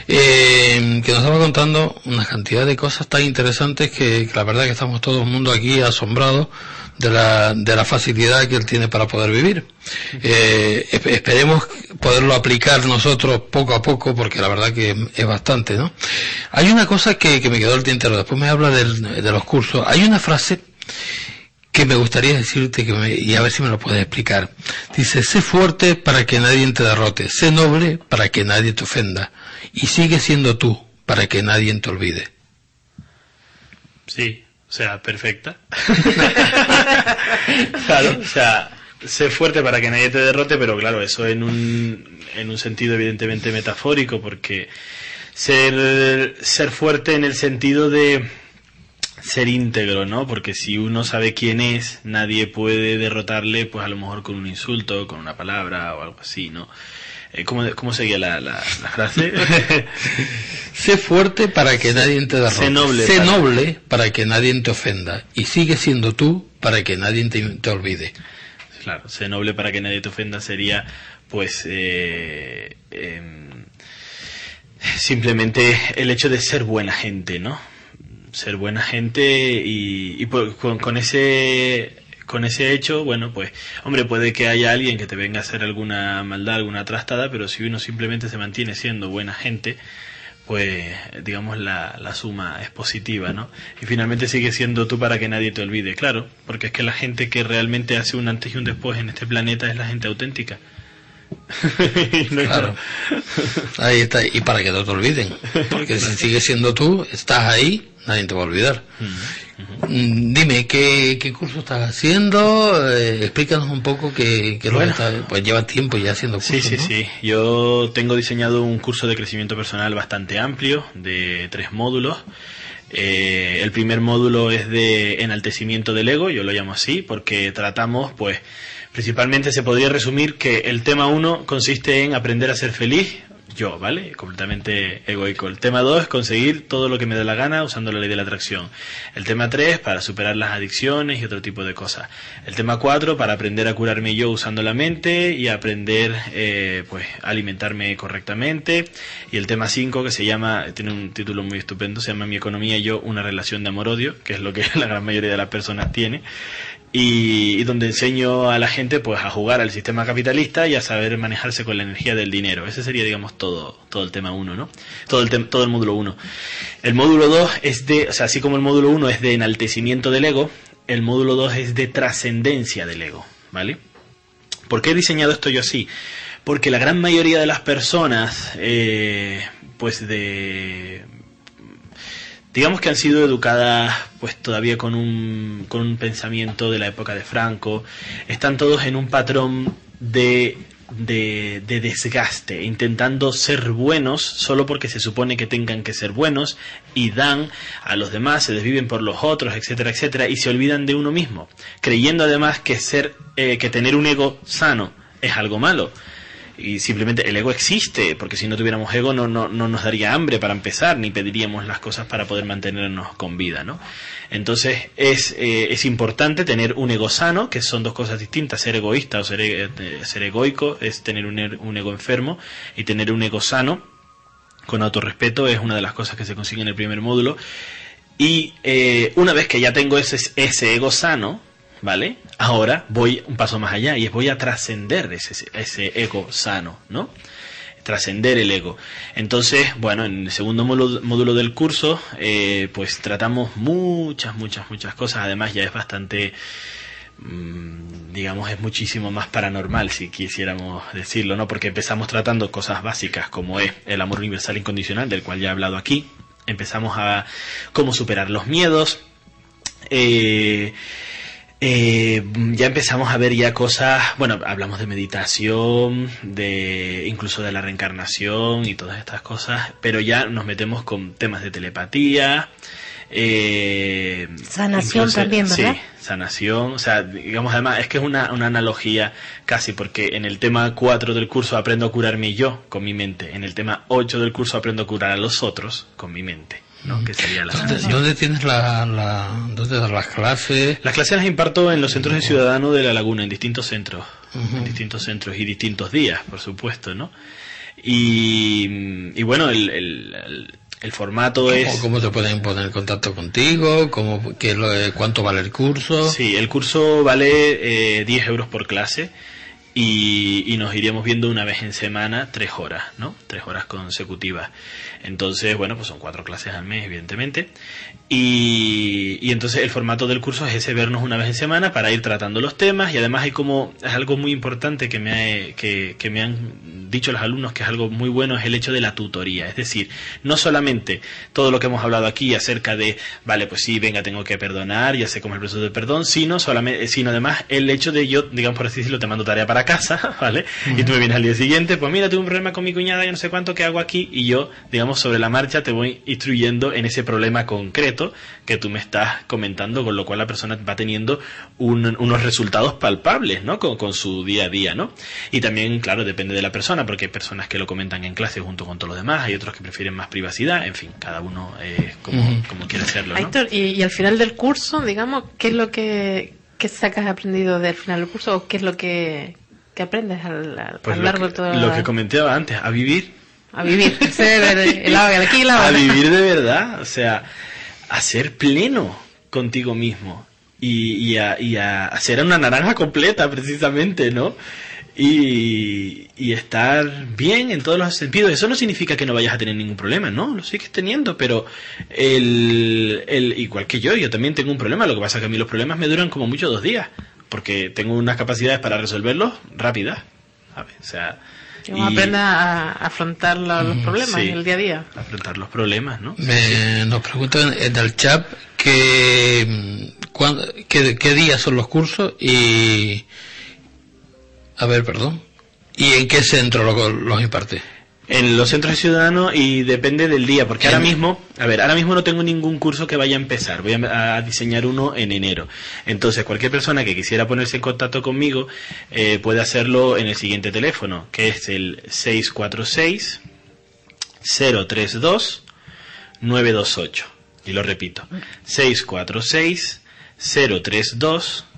eh, que nos estaba contando una cantidad de cosas tan interesantes que, que la verdad que estamos todo el mundo aquí asombrados de la, de la facilidad que él tiene para poder vivir. Eh, esp- esperemos poderlo aplicar nosotros poco a poco, porque la verdad que es bastante, ¿no? Hay una cosa que, que me quedó el tintero, después me habla del- de los cursos. Hay una frase que me gustaría decirte que me- y a ver si me lo puedes explicar. Dice, sé fuerte para que nadie te derrote, sé noble para que nadie te ofenda, y sigue siendo tú para que nadie te olvide. Sí, o sea, perfecta. claro, o sea, ser fuerte para que nadie te derrote, pero claro, eso en un, en un sentido evidentemente metafórico, porque ser, ser fuerte en el sentido de ser íntegro, ¿no? Porque si uno sabe quién es, nadie puede derrotarle, pues a lo mejor con un insulto, con una palabra o algo así, ¿no? Eh, ¿cómo, ¿Cómo seguía la, la, la frase? Sé fuerte para que nadie te derrote. Sé noble Sé para- noble para que nadie te ofenda. Y sigue siendo tú para que nadie te, te olvide. Claro, ser noble para que nadie te ofenda sería, pues, eh, em, simplemente el hecho de ser buena gente, ¿no? Ser buena gente y, y con, con ese con ese hecho, bueno, pues, hombre, puede que haya alguien que te venga a hacer alguna maldad, alguna trastada, pero si uno simplemente se mantiene siendo buena gente, pues digamos la, la suma es positiva, ¿no? Y finalmente sigue siendo tú para que nadie te olvide, claro, porque es que la gente que realmente hace un antes y un después en este planeta es la gente auténtica. No Claro. Ahí está. Y para que no te olviden. Porque si sigues siendo tú, estás ahí, nadie te va a olvidar. Dime, ¿qué, ¿qué curso estás haciendo? Eh, explícanos un poco qué, qué es lo que Bueno. estás... Pues llevas tiempo ya haciendo cursos, Sí, sí, ¿no? sí. Yo tengo diseñado un curso de crecimiento personal bastante amplio, de tres módulos. Eh, el primer módulo es de enaltecimiento del ego, yo lo llamo así, porque tratamos, pues, principalmente se podría resumir que el tema uno consiste en aprender a ser feliz, yo, ¿vale? Completamente egoico. El tema 2 es conseguir todo lo que me dé la gana usando la ley de la atracción. El tema 3 para superar las adicciones y otro tipo de cosas. El tema 4 para aprender a curarme yo usando la mente y aprender eh, pues a alimentarme correctamente. Y el tema 5 que se llama, tiene un título muy estupendo, se llama Mi economía y yo, una relación de amor-odio, que es lo que la gran mayoría de las personas tiene y, donde enseño a la gente pues a jugar al sistema capitalista y a saber manejarse con la energía del dinero. Ese sería digamos todo todo el tema 1, ¿no? Todo el todo el módulo 1. El módulo 2 es de, o sea, así como el módulo 1 es de enaltecimiento del ego, el módulo 2 es de trascendencia del ego, ¿vale? ¿Por qué he diseñado esto yo así? Porque la gran mayoría de las personas, eh, pues de digamos que han sido educadas pues todavía con un, con un pensamiento de la época de Franco, están todos en un patrón de, de, de desgaste, intentando ser buenos solo porque se supone que tengan que ser buenos y dan a los demás, se desviven por los otros, etcétera, etcétera, y se olvidan de uno mismo, creyendo además que ser, eh, que tener un ego sano es algo malo y simplemente el ego existe, porque si no tuviéramos ego no, no, no nos daría hambre para empezar, ni pediríamos las cosas para poder mantenernos con vida, ¿no? Entonces es, eh, es importante tener un ego sano, que son dos cosas distintas, ser egoísta o ser, eh, ser egoico es tener un, un ego enfermo, y tener un ego sano con autorrespeto es una de las cosas que se consigue en el primer módulo. Y eh, una vez que ya tengo ese, ese ego sano, ¿vale? Ahora voy un paso más allá y voy a trascender ese, ese ego sano, ¿no? Trascender el ego. Entonces, bueno, en el segundo módulo, módulo del curso, eh, pues tratamos muchas, muchas, muchas cosas. Además, ya es bastante, mm, digamos, es muchísimo más paranormal, si quisiéramos decirlo, ¿no? Porque empezamos tratando cosas básicas como es el amor universal incondicional, del cual ya he hablado aquí. Empezamos a cómo superar los miedos. Eh, eh, ya empezamos a ver ya cosas, bueno, hablamos de meditación, de incluso de la reencarnación y todas estas cosas, pero ya nos metemos con temas de telepatía, eh, Sanación también, ¿verdad? Sí, sanación, o sea, digamos además, es que es una, una analogía casi, porque en el tema 4 del curso aprendo a curarme yo con mi mente, en el tema 8 del curso aprendo a curar a los otros con mi mente, ¿no? Que sería la ¿Dónde, tienes la, la, dónde das las clases? Las clases las imparto en los centros de ciudadanos de La Laguna, en distintos centros, en distintos centros y distintos días, por supuesto, ¿no? Y, y bueno, el, el, el- el formato es... ¿Cómo, te pueden poner en contacto contigo? ¿Cómo, qué lo de- ¿Cuánto vale el curso? Sí, el curso vale eh, 10 euros por clase y, nos iríamos viendo una vez en semana tres horas, ¿no? Tres horas consecutivas. Entonces, bueno, pues son cuatro clases al mes, evidentemente. Y, y entonces el formato del curso es ese vernos una vez en semana para ir tratando los temas y además hay como, es algo muy importante que me, ha- que, me han dicho los alumnos que es algo muy bueno, es el hecho de la tutoría. Es decir, no solamente todo lo que hemos hablado aquí acerca de, vale, pues sí, venga, tengo que perdonar, ya sé cómo es el proceso del perdón, sino solamente, sino además el hecho de yo, digamos por así decirlo, te mando tarea para casa, ¿vale? Y tú me vienes al día siguiente, pues mira, tuve un problema con mi cuñada, yo no sé cuánto, ¿qué hago aquí? Y yo, digamos, sobre la marcha te voy instruyendo en ese problema concreto que tú me estás comentando, con lo cual la persona va teniendo un- unos resultados palpables, ¿no? Con, con su día a día, ¿no? Y también, claro, depende de la persona, porque hay personas que lo comentan en clase junto con todos los demás, hay otros que prefieren más privacidad, en fin, cada uno eh, como, quiere hacerlo, ¿no? Aitor, y, y al final del curso, digamos, ¿qué es lo que, que sacas aprendido del final del curso o qué es lo que, que aprendes al, al- Pues a lo largo de todo lo que comentaba antes, a vivir a vivir? El, aquí lado a vivir de verdad, o sea, a ser pleno contigo mismo y, y a, y a, ser una naranja completa precisamente, ¿no? Y, y estar bien en todos los sentidos. Eso no significa que no vayas a tener ningún problema, ¿no? Lo sigues teniendo, pero el, el, igual que yo, yo también tengo un problema. Lo que pasa es que a mí los problemas me duran como mucho dos días, porque tengo unas capacidades para resolverlos rápidas. ¿sabes? O sea, Que uno y aprenda a afrontar los problemas sí. en el día a día. afrontar los problemas, ¿no? Me, nos preguntan en el chat que, mm, cuándo- qué, qué días son los cursos y... A ver, perdón. ¿Y en qué centro lo- los imparte? En los centros de ciudadanos y depende del día, porque ahora mismo, a ver, ahora mismo no tengo ningún curso que vaya a empezar, voy a, a diseñar uno en enero. Entonces, cualquier persona que quisiera ponerse en contacto conmigo eh, puede hacerlo en el siguiente teléfono, que es el 646 032 928. Y lo repito, 646 032 928.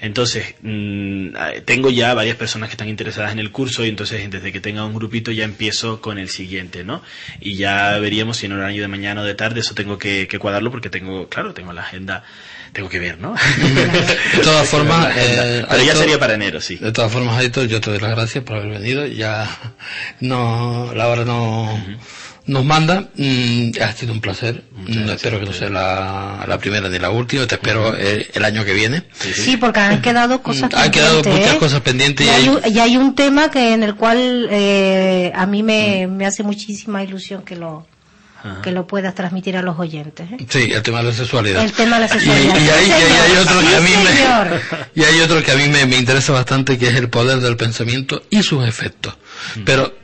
Entonces, mm, eh, tengo ya varias personas que están interesadas en el curso y entonces desde que tenga un grupito ya empiezo con el siguiente, ¿no? Y ya veríamos si en horario de mañana o de tarde, eso tengo que, que cuadrarlo porque tengo, claro, tengo la agenda, tengo que ver, ¿no? De todas formas, eh, Pero ya sería para enero, sí. De todas formas, Aitor, yo te doy las gracias por haber venido. Ya no, la hora no nos manda. Mm, ha sido un placer. No espero que no sea la, la primera ni la última. Te espero el año que viene. Sí, porque han quedado cosas Mm, Han quedado pendientes, muchas ¿eh? cosas pendientes Y y hay, un, y hay un tema que en el cual eh, a mí me, Mm. me hace muchísima ilusión que lo que lo puedas transmitir a los oyentes. ¿eh? Sí, el tema de la sexualidad. El tema de la Y, sexualidad. y hay, Sí, y hay- hay señor. otro que a mí me, y hay otro que a mí me, me interesa bastante que es el poder del pensamiento y sus efectos. Mm. Pero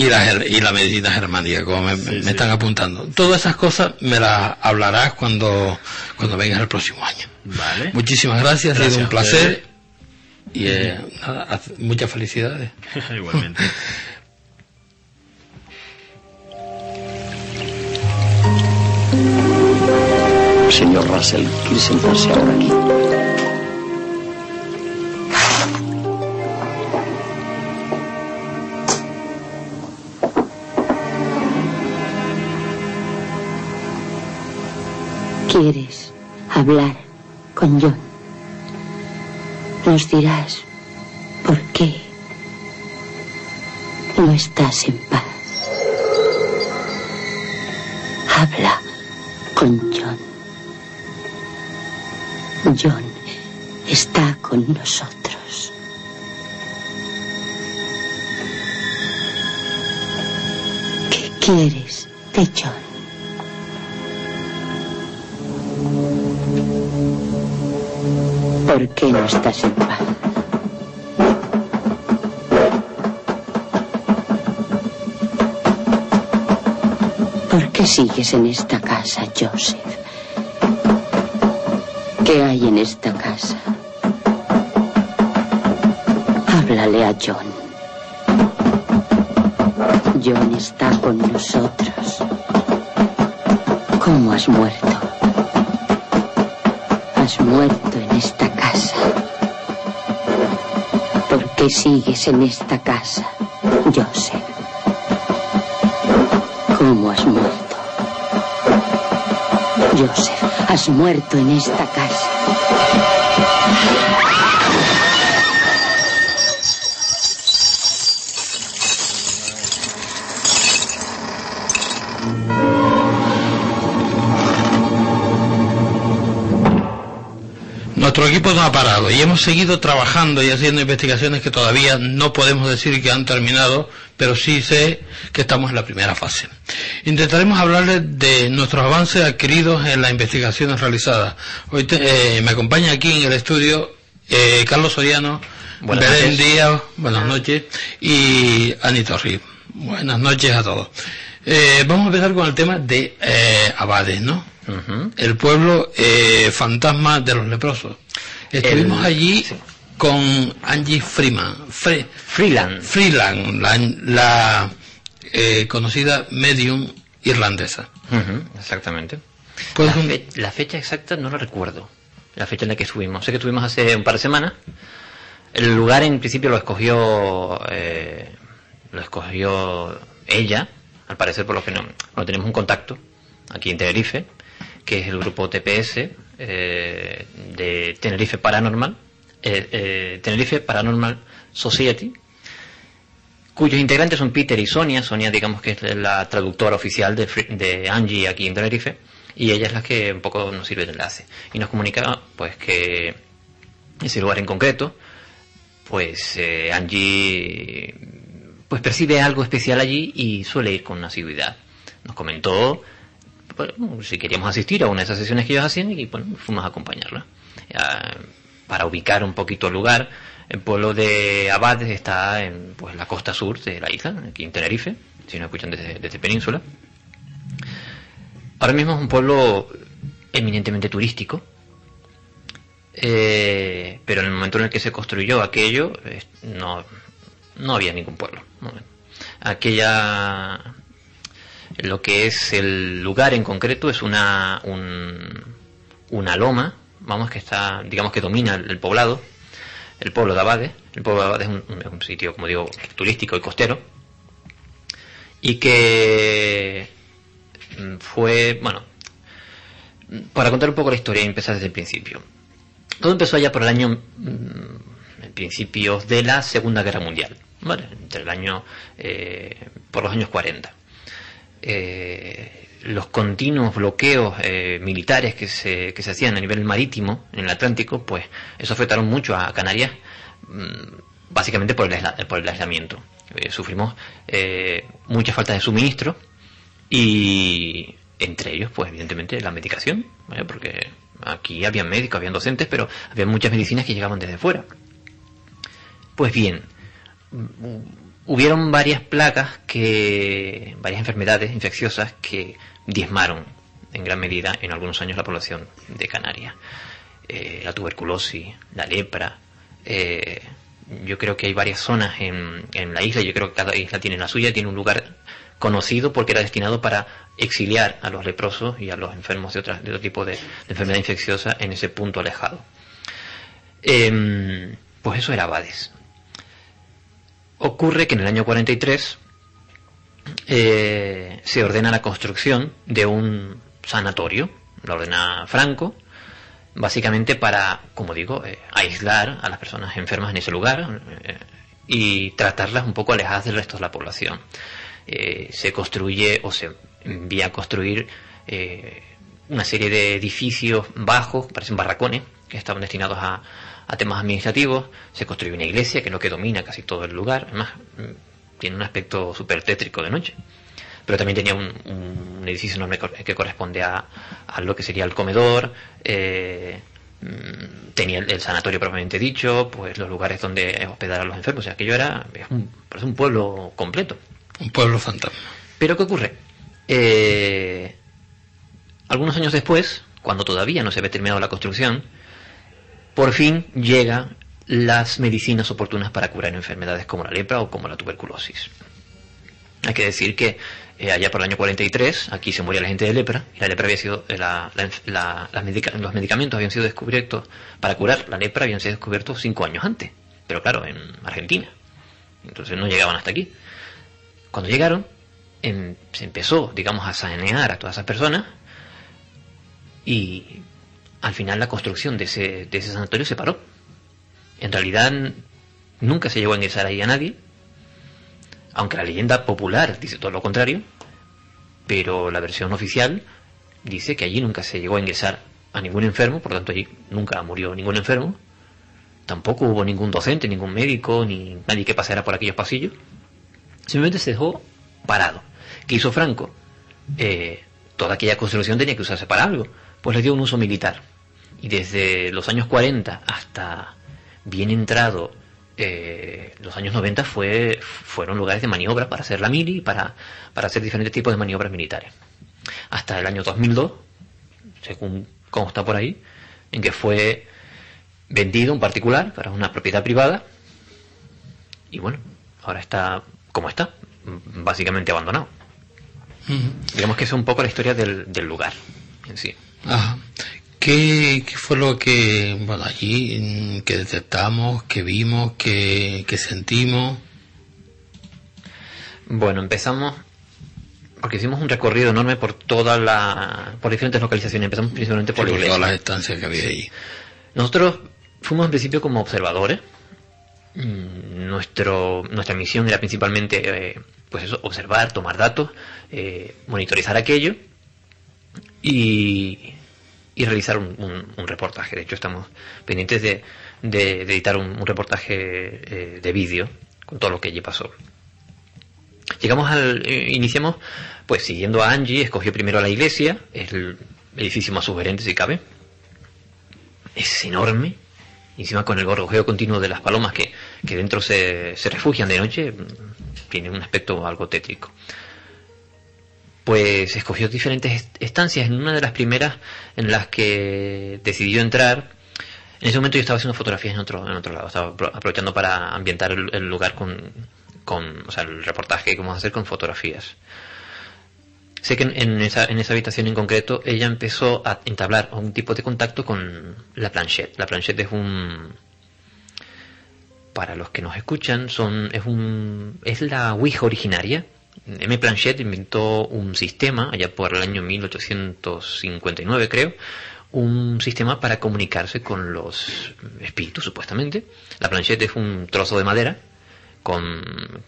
y la y la medicina germánica, como me, me están apuntando. Todas esas cosas me las hablarás cuando cuando vengas el próximo año. Vale. Muchísimas gracias, ha sido un placer y eh, nada, muchas felicidades. Igualmente. Señor Russell, ¿quiere sentarse ahora aquí? ¿Quieres hablar con John? Nos dirás por qué no estás en paz. Habla con John. John está con nosotros. ¿Qué quieres de John? ¿Por qué no estás en paz? ¿Por qué sigues en esta casa, Joseph? ¿Qué hay en esta casa? Háblale a John. John está con nosotros. ¿Cómo has muerto? Has muerto en esta ¿Por qué sigues en esta casa, Joseph? ¿Cómo has muerto? Joseph, has muerto en esta casa. Nuestro equipo no ha parado y hemos seguido trabajando y haciendo investigaciones que todavía no podemos decir que han terminado, pero sí sé que estamos en la primera fase. Intentaremos hablarles de nuestros avances adquiridos en las investigaciones realizadas. Hoy te- eh, me acompaña aquí en el estudio eh, Carlos Soriano, Buenas Belén noches. Díaz, buenas noches, y Anita Torri. Buenas noches a todos. Eh, vamos a empezar con el tema de eh, Abades, ¿no? El pueblo eh, fantasma de los leprosos. Estuvimos El- allí con Angie Freeman. Fre- Freeland. Freeland, la, la, eh, conocida medium irlandesa. Exactamente. Pues la, un- fe- la fecha exacta no la recuerdo. La fecha en la que subimos. Sé que estuvimos hace un par de semanas. El lugar en principio lo escogió eh, lo escogió ella, al parecer por lo que no, tenemos un contacto aquí en Tenerife, que es el grupo TPS eh, de Tenerife Paranormal, eh, eh, Tenerife Paranormal Society, cuyos integrantes son Peter y Sonia. Sonia, digamos que es la traductora oficial de, de Angie aquí en Tenerife, y ella es la que un poco nos sirve de enlace. Y nos comunica pues que ese lugar en concreto, pues Angie pues percibe algo especial allí y suele ir con asiduidad. Nos comentó bueno, si queríamos asistir a una de esas sesiones que ellos hacían y bueno, fuimos a acompañarla. Para ubicar un poquito el lugar, el pueblo de Abades está en pues, la costa sur de la isla, aquí en Tenerife, si nos escuchan desde, desde Península. Ahora mismo es un pueblo eminentemente turístico, eh, pero en el momento en el que se construyó aquello, no, no había ningún pueblo. Aquella, lo que es el lugar en concreto es una, un- una loma, vamos, que está, digamos que domina el, poblado, el pueblo de Abade. El pueblo de Abade es un, sitio, como digo, turístico y costero. Y que mm, fue, bueno, para contar un poco la historia empezar desde el principio. Todo empezó allá por el año, mm, en principios de la Segunda Guerra Mundial, Entre el año, eh, por los años 40. Eh, los continuos bloqueos eh, militares que se, que se hacían a nivel marítimo en el Atlántico, pues eso afectaron mucho a Canarias, mm, básicamente por el, por el aislamiento. Sufrimos eh, mucha falta de suministro y entre ellos, pues evidentemente la medicación, porque aquí había médicos, habían docentes, pero había muchas medicinas que llegaban desde fuera. Pues bien, hubieron varias plagas que, varias enfermedades infecciosas que diezmaron en gran medida en algunos años la población de Canarias. Eh, la tuberculosis, la lepra, eh, yo creo que hay varias zonas en, en la isla, yo creo que cada isla tiene la suya, tiene un lugar conocido porque era destinado para exiliar a los leprosos y a los enfermos de, otras- de otro tipo de, de enfermedad infecciosa en ese punto alejado. Em, pues eso era Abades. Ocurre que en el año 43 eh, se ordena la construcción de un sanatorio, lo ordena Franco, básicamente para, como digo, eh, aislar a las personas enfermas en ese lugar eh, y tratarlas un poco alejadas del resto de la población. Se construye o se envía a construir una serie de edificios bajos, parecen barracones, que estaban destinados a, a temas administrativos. Se construye una iglesia, que es lo que domina casi todo el lugar. Además, mm, tiene un aspecto súper tétrico de noche. Pero también tenía un, un edificio enorme que corresponde a, a lo que sería el comedor. eh, mm, tenía el, el sanatorio propiamente dicho, pues los lugares donde hospedar a los enfermos. O sea, aquello era es un, parece un pueblo completo. Un pueblo fantasma. Pero ¿qué ocurre? Eh, algunos años después, cuando todavía no se había terminado la construcción, por fin llegan las medicinas oportunas para curar enfermedades como la lepra o como la tuberculosis. Hay que decir que eh, allá por el año 43, aquí se moría la gente de lepra, y la lepra había sido, eh, los medicamentos habían sido descubiertos para curar la lepra, habían sido descubiertos cinco años antes, pero claro, en Argentina. Entonces no llegaban hasta aquí. Cuando llegaron, em- se empezó, digamos, a sanear a todas esas personas y al final la construcción de ese, de ese sanatorio se paró. En realidad nunca se llegó a ingresar ahí a nadie, aunque la leyenda popular dice todo lo contrario, pero la versión oficial dice que allí nunca se llegó a ingresar a ningún enfermo, por tanto allí nunca murió ningún enfermo. Tampoco hubo ningún docente, ningún médico, ni nadie que pasara por aquellos pasillos. Simplemente se dejó parado. ¿Qué hizo Franco? Eh, toda aquella construcción tenía que usarse para algo. Pues le dio un uso militar. Y desde los años 40 hasta bien entrado eh, los años 90 fue, fueron lugares de maniobra para hacer la mili y para, para hacer diferentes tipos de maniobras militares. Hasta el año 2002, según consta por ahí, en que fue vendido un particular para una propiedad privada y bueno, ahora está como está, básicamente abandonado. Digamos que es un poco la historia del, del lugar en sí. Ajá. ¿Qué, ¿Qué, fue lo que, bueno, allí, que detectamos, que vimos, que, que sentimos? Bueno, empezamos porque hicimos un recorrido enorme por toda la, por diferentes localizaciones. Empezamos principalmente por Sí, por todas las estancias que había ahí. Nosotros fuimos en principio como observadores. Mm, Nuestro, nuestra misión era principalmente, eh, pues eso, observar, tomar datos, eh, monitorizar aquello y, y realizar un, un- reportaje. De hecho, estamos pendientes de, de- editar un, reportaje eh, de vídeo con todo lo que allí pasó. Llegamos al. eh, iniciamos, pues siguiendo a Angie, escogió primero la iglesia, es el edificio más sugerente si cabe. Es enorme, y encima con el gorgojeo continuo de las palomas que, que dentro se, se refugian de noche, tiene un aspecto algo tétrico. Pues escogió diferentes est- estancias. En una de las primeras en las que decidió entrar, en ese momento yo estaba haciendo fotografías en otro, en otro lado, estaba apro- aprovechando para ambientar el, lugar con, con, o sea, el reportaje que vamos a hacer con fotografías. Sé que en, en esa, en esa habitación en concreto ella empezó a entablar un tipo de contacto con la planchette. La planchette es un, para los que nos escuchan, son, es, un, es la Ouija originaria. M. Planchette inventó un sistema, allá por el año 1859 creo, un sistema para comunicarse con los espíritus, supuestamente. La planchette es un trozo de madera, con,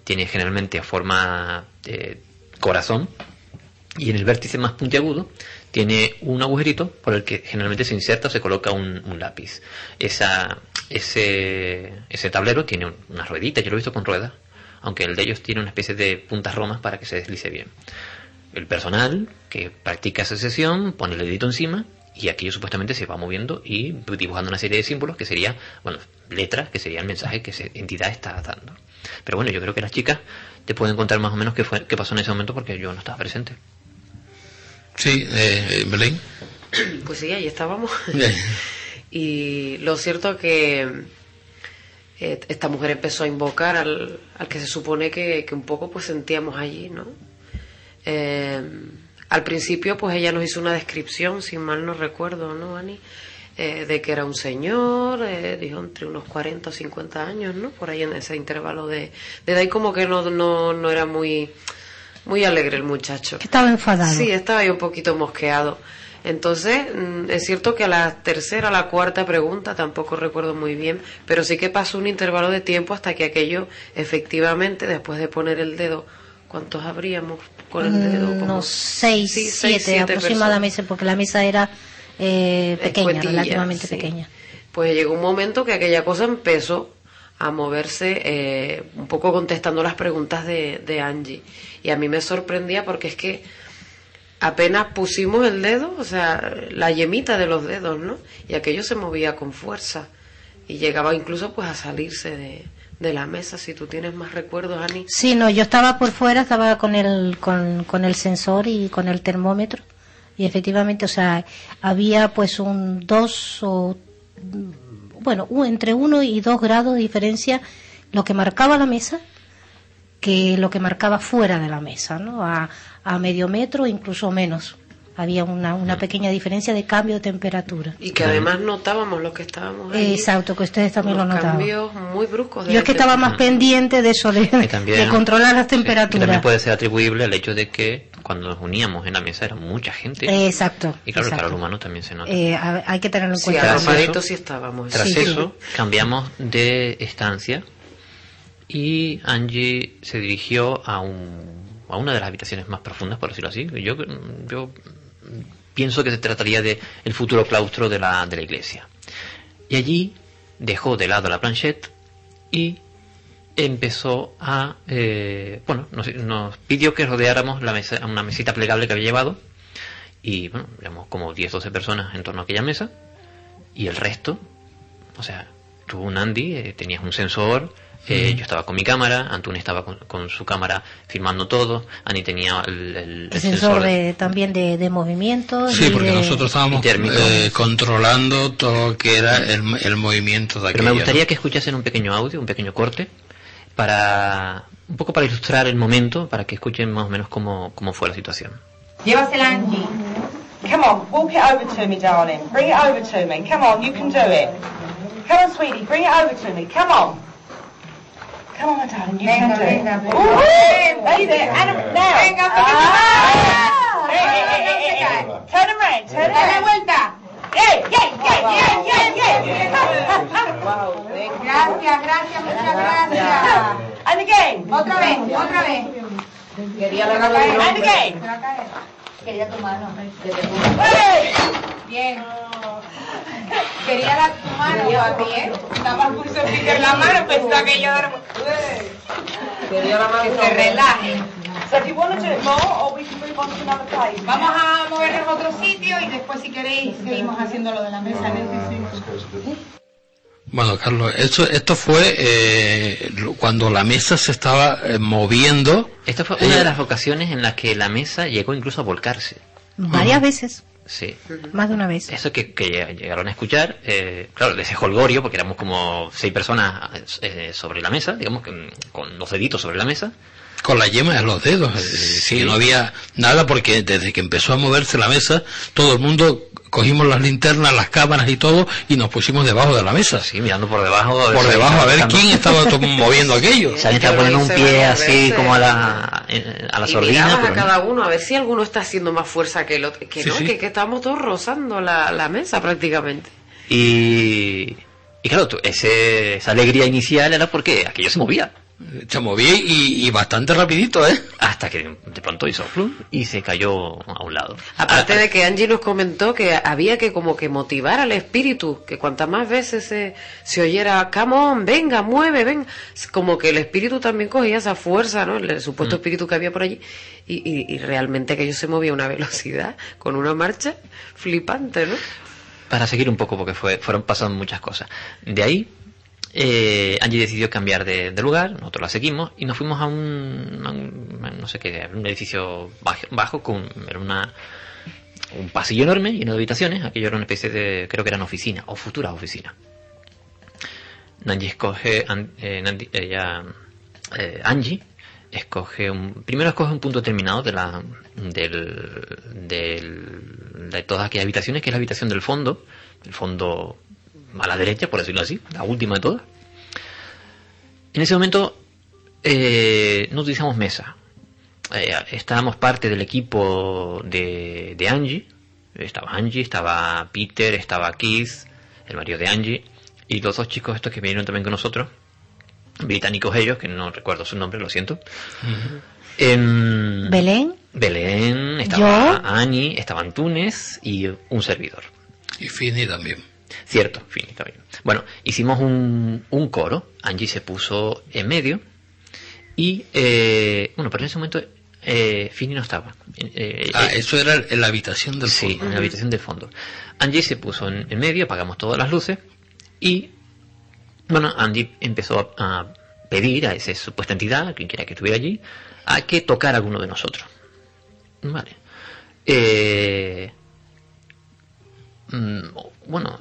tiene generalmente forma de corazón, y en el vértice más puntiagudo tiene un agujerito por el que generalmente se inserta o se coloca un, un lápiz. Esa, ese, ese tablero tiene un- una ruedita, yo lo he visto con ruedas, aunque el de ellos tiene una especie de puntas romas para que se deslice bien. El personal que practica esa sesión pone el dedito encima y aquello supuestamente se va moviendo y dibujando una serie de símbolos que sería, bueno, letras que sería el mensaje que esa entidad está dando. Pero bueno, yo creo que las chicas te pueden contar más o menos qué, fue, qué pasó en ese momento porque yo no estaba presente. Sí, eh, Belén. Pues sí, ahí estábamos. Y lo cierto que eh, esta mujer empezó a invocar al, al que se supone que, que un poco pues sentíamos allí, ¿no? Eh, al principio pues ella nos hizo una descripción, si mal no recuerdo, ¿no, Ani? Eh, de que era un señor, eh, dijo entre unos 40 o 50 años, ¿no? Por ahí en ese intervalo de, de ahí como que no, no, no era muy, muy alegre el muchacho. Estaba enfadado. Sí, estaba ahí un poquito mosqueado. Entonces, mm, es cierto que a la tercera, a la cuarta pregunta tampoco recuerdo muy bien, pero sí que pasó un intervalo de tiempo hasta que aquello, efectivamente, después de poner el dedo, ¿cuántos habríamos con el dedo? Como- Unos seis, Sí, seis, siete aproximadamente, porque la mesa era eh, pequeña, relativamente sí. pequeña. Pues llegó un momento que aquella cosa empezó a moverse eh, un poco contestando las preguntas de, de Angie. Y a mí me sorprendía porque es que apenas pusimos el dedo, o sea, la yemita de los dedos, ¿no? Y aquello se movía con fuerza. Y llegaba incluso pues a salirse de, la mesa. Si tú tienes más recuerdos, Ani. Sí, no, yo estaba por fuera, estaba con el, con, el sensor y con el termómetro. Y efectivamente, o sea, había pues un dos o, bueno, entre uno y dos grados de diferencia lo que marcaba la mesa que lo que marcaba fuera de la mesa, ¿no? A, a medio metro, incluso menos. Había una, una pequeña diferencia de cambio de temperatura. Y que además notábamos lo que estábamos ahí. Exacto, que ustedes también lo notaban. cambios muy bruscos. de Yo es que estaba más pendiente de eso, de, también- de controlar las Que también temperaturas. puede ser atribuible al hecho de que cuando nos uníamos en la mesa era mucha gente. Exacto, Y claro, el exacto. calor humano también se nota. Eh, a- hay que tenerlo en Sí, cuenta. Tras eso- sí estábamos. Tras Sí. eso, cambiamos de estancia y Angie se dirigió a, un, a una de las habitaciones más profundas, por decirlo así. Yo, yo pienso que se trataría de el futuro claustro de la, de la iglesia. Y allí dejó de lado la planchette y empezó a, eh, bueno, nos, pidió que rodeáramos la mesa, una mesita plegable que había llevado y, bueno, éramos como 10, 12 personas en torno a aquella mesa y el resto, o sea, tuvo un Andy, eh, tenías un sensor, eh, Ujú. yo estaba con mi cámara, Antun estaba con, con su cámara filmando todo, Ani tenía el, el- El sensor de, también de, de movimientos. Sí, y porque de- nosotros estábamos eh, controlando todo lo que era el, el movimiento de Pero aquello. me ¿no? gustaría que escuchasen un pequeño audio, un pequeño corte, para un poco para ilustrar el momento, para que escuchen más o menos cómo, cómo fue la situación. Llévasela, Angie. Come on, walk it over to me, darling. Bring it over to me. Come on, you can do it. Come on, sweetie, bring it over to me. Come on. Come on, my darling, you can do it. Ooh, that's it. And now. Venga, ah, hey, hey, hey, hey, hey. Turn around, turn around. Dale vuelta. Yeah, yeah, yeah, yeah, yeah, yeah. Gracias, gracias, muchas gracias. And again. Otra vez, otra vez. Quería la And again. Quería tu mano. Bien. Quería la tu mano a ti, ¿eh? Estaba puso Peter la mano, pensaba que yo era... Quería la mano. Que se relaje. So if you want to do it more, or we can move on to another place. Vamos a movernos a otro sitio y después si queréis seguimos haciendo lo de la mesa en el Bueno, Carlos, esto, esto fue eh, cuando la mesa se estaba eh, moviendo. Esta fue una de las ocasiones en las que la mesa llegó incluso a volcarse. Varias veces, Sí. más de una vez. Eso que, que llegaron a escuchar, eh, claro, de ese holgorio, porque éramos como seis personas eh, sobre la mesa, digamos, con los deditos sobre la mesa. Con la yema de los dedos, eh, que no había nada porque desde que empezó a moverse la mesa, todo el mundo cogimos las linternas, las cámaras y todo y nos pusimos debajo de la mesa. Sí, mirando por debajo. a ver Por debajo, a ver quién estaba moviendo aquello. Se estaba poniendo un pie así como a la, eh, a la y sordina. mirabas pero a no. cada uno a ver si alguno está haciendo más fuerza que el otro. Que Sí, no, sí. Que, que estamos todos rozando la, la mesa prácticamente. Y, y claro, ese, esa alegría inicial era porque aquello se movía. Se movía y, y bastante rapidito, ¿eh? Hasta que de pronto hizo flum y se cayó a un lado. Aparte de que Angie nos comentó que había que como que motivar al espíritu, que cuantas más veces se, se oyera, come on, venga, mueve, ven, como que el espíritu también cogía esa fuerza, ¿no? El supuesto Mm. espíritu que había por allí, y, y, y realmente aquello se movía a una velocidad, con una marcha flipante, ¿no? Para seguir un poco, porque fue, fueron pasando muchas cosas. De ahí, eh, Angie decidió cambiar de, lugar, nosotros la seguimos y nos fuimos a un, no sé qué, un edificio bajo, con era una, un pasillo enorme lleno de habitaciones. Aquello era una especie de, creo que eran oficinas o futuras oficinas. Angie escoge, eh, ella, eh, Angie escoge un, primero escoge un punto determinado de la, del, del- de todas aquellas habitaciones, que es la habitación del fondo, el fondo a la derecha, por decirlo así, la última de todas. En ese momento eh, no utilizamos mesa. Eh, estábamos parte del equipo de, de Angie. Estaba Angie, estaba Peter, estaba Keith, el marido de Angie, y los dos chicos estos que vinieron también con nosotros, británicos ellos, que no recuerdo su nombre, lo siento. Em, Belén, Belén, estaba Annie, estaba Antunes y un servidor. Y Fini también. Cierto, Fini también. Bueno, hicimos un, un coro, Angie se puso en medio y, eh, bueno, pero en ese momento eh, Fini no estaba. Eh, Ah, eh, eso era en la habitación del Sí, fondo. en la habitación del fondo. Angie se puso en, en medio, apagamos todas las luces y, bueno, Angie empezó a, a pedir a esa supuesta entidad, quien quiera que estuviera allí, a que tocara a alguno de nosotros. Vale. Eh, bueno,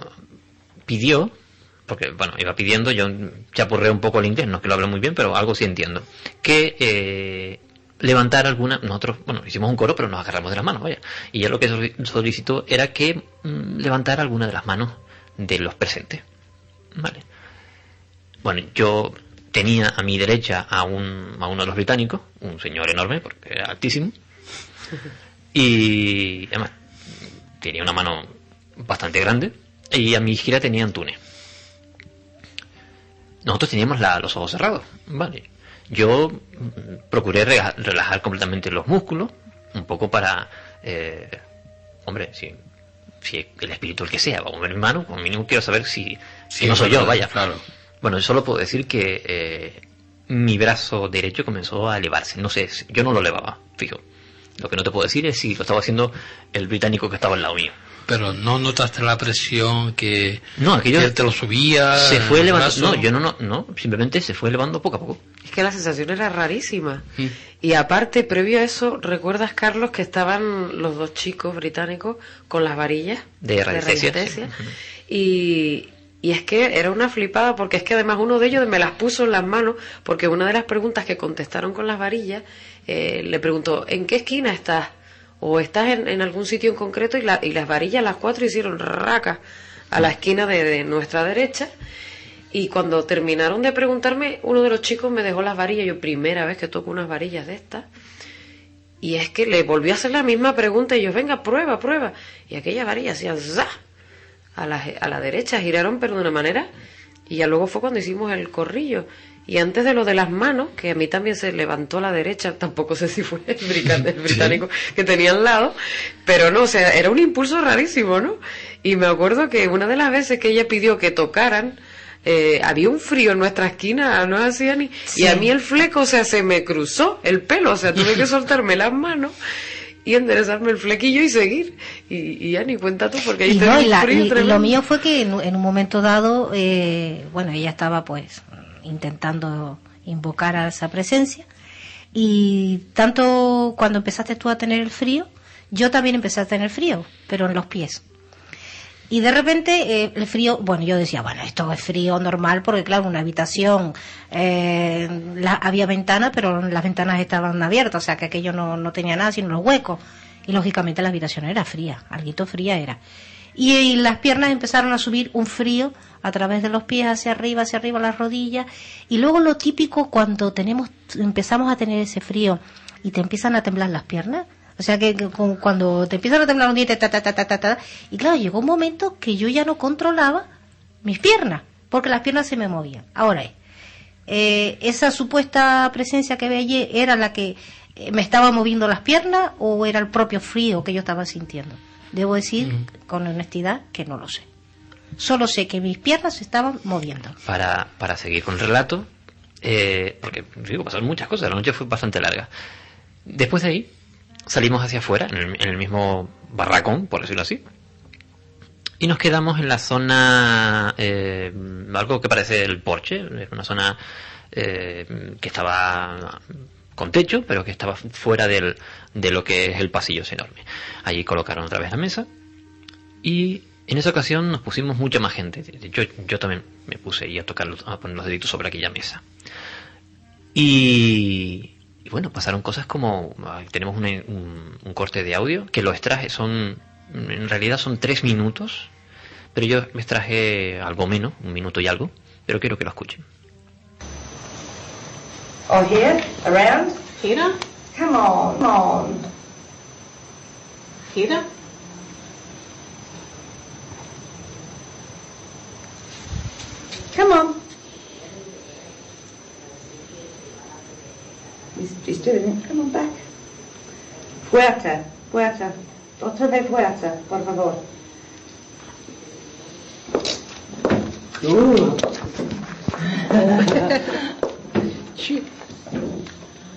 pidió, porque bueno, iba pidiendo, yo chapurré un poco el inglés, no es que lo hable muy bien, pero algo sí entiendo, que eh, levantar alguna, nosotros, bueno, hicimos un coro, pero nos agarramos de las manos, vaya, y ella lo que solic- solicitó era que mm, levantara alguna de las manos de los presentes, vale. Bueno, yo tenía a mi derecha a, un, a uno de los británicos, un señor enorme, porque era altísimo, y además tenía una mano bastante grande, y a mi izquierda tenía Antunes. Nosotros teníamos la- los ojos cerrados, ¿vale? Yo mm, procuré relajar completamente los músculos, un poco para, eh, hombre, si, si el espíritu el que sea, vamos, mi hermano, como mínimo quiero saber si, si Sí, no soy claro, yo, vaya. claro. Bueno, yo solo puedo decir que eh, mi brazo derecho comenzó a elevarse. No sé, yo no lo elevaba, fijo. Lo que no te puedo decir es si lo estaba haciendo el británico que estaba al lado mío. Pero no notaste la presión que, No, aquello que él te lo subía. se fue el elevando. No, yo no, no, no, simplemente se fue elevando poco a poco. Es que la sensación era rarísima. Mm. Y aparte, previo a eso, ¿recuerdas, Carlos, que estaban los dos chicos británicos con las varillas De radiestesia, radiestesia? Y, y es que era una flipada, porque es que además uno de ellos me las puso en las manos, porque una de las preguntas que contestaron con las varillas, eh, le preguntó, ¿en qué esquina estás? ¿O estás en, en algún sitio en concreto? Y, la- y las varillas, las cuatro, hicieron raca a la esquina de, de nuestra derecha. Y cuando terminaron de preguntarme, uno de los chicos me dejó las varillas. Yo, primera vez que toco unas varillas de estas. Y es que le volví a hacer la misma pregunta y yo, venga, prueba, prueba. Y aquella varilla hacía ¡za! A la, a la derecha, giraron, pero de una manera. Y ya luego fue cuando hicimos el corrillo. Y antes de lo de las manos, que a mí también se levantó a la derecha, tampoco sé si fue el británico, el británico que tenía al lado, pero no, o sea, era un impulso rarísimo, ¿no? Y me acuerdo que una de las veces que ella pidió que tocaran, eh, había un frío en nuestra esquina, no hacía ni... Y a mí el fleco, o sea, se me cruzó el pelo, o sea, tuve que soltarme las manos y enderezarme el flequillo y seguir. Y, y ya ni cuenta tú, porque ahí Y, no, y un la- frío y- lo mío fue que en, en un momento dado, eh, bueno, ella estaba pues intentando invocar a esa presencia y tanto cuando empezaste tú a tener el frío, yo también empecé a tener frío, pero en los pies. Y de repente eh, el frío, bueno, yo decía, bueno, esto es frío normal porque claro, una habitación, eh, la- había ventanas, pero las ventanas estaban abiertas, o sea que aquello no, no tenía nada sino los huecos. Y lógicamente la habitación era fría, algo fría era. Y, las piernas empezaron a subir un frío a través de los pies hacia arriba, hacia arriba las rodillas. Y luego lo típico cuando tenemos, empezamos a tener ese frío y te empiezan a temblar las piernas. O sea que, cuando te empiezan a temblar los dientes, ta, ta, ta, ta, ta, y claro, llegó un momento que yo ya no controlaba mis piernas, porque las piernas se me movían. Ahora, eh, esa supuesta presencia que veía era la que eh, me estaba moviendo las piernas o era el propio frío que yo estaba sintiendo. Debo decir con honestidad que no lo sé. Solo sé que mis piernas se estaban moviendo. Para, para seguir con el relato, eh, porque digo, pasaron muchas cosas, la noche fue bastante larga. Después de ahí, salimos hacia afuera, en el, en el mismo barracón, por decirlo así, y nos quedamos en la zona, eh, algo que parece el porche, una zona eh, que estaba con techo, pero que estaba fuera del, de lo que es el pasillo ese enorme. Allí colocaron otra vez la mesa y en esa ocasión nos pusimos mucha más gente. Hecho, yo también me puse ahí a tocar, los- a poner los deditos sobre aquella mesa. Y, bueno, pasaron cosas como, tenemos un, un corte de audio, que lo extraje, son, en realidad son tres minutos, pero yo me extraje algo menos, un minuto y algo, pero quiero que lo escuchen. Oh, here? Around? Here? Come on, come on. Here? Come on. He's, he's doing it. Come on back. Fuerte, fuerte. Otra vez fuerte, por favor. Ooh.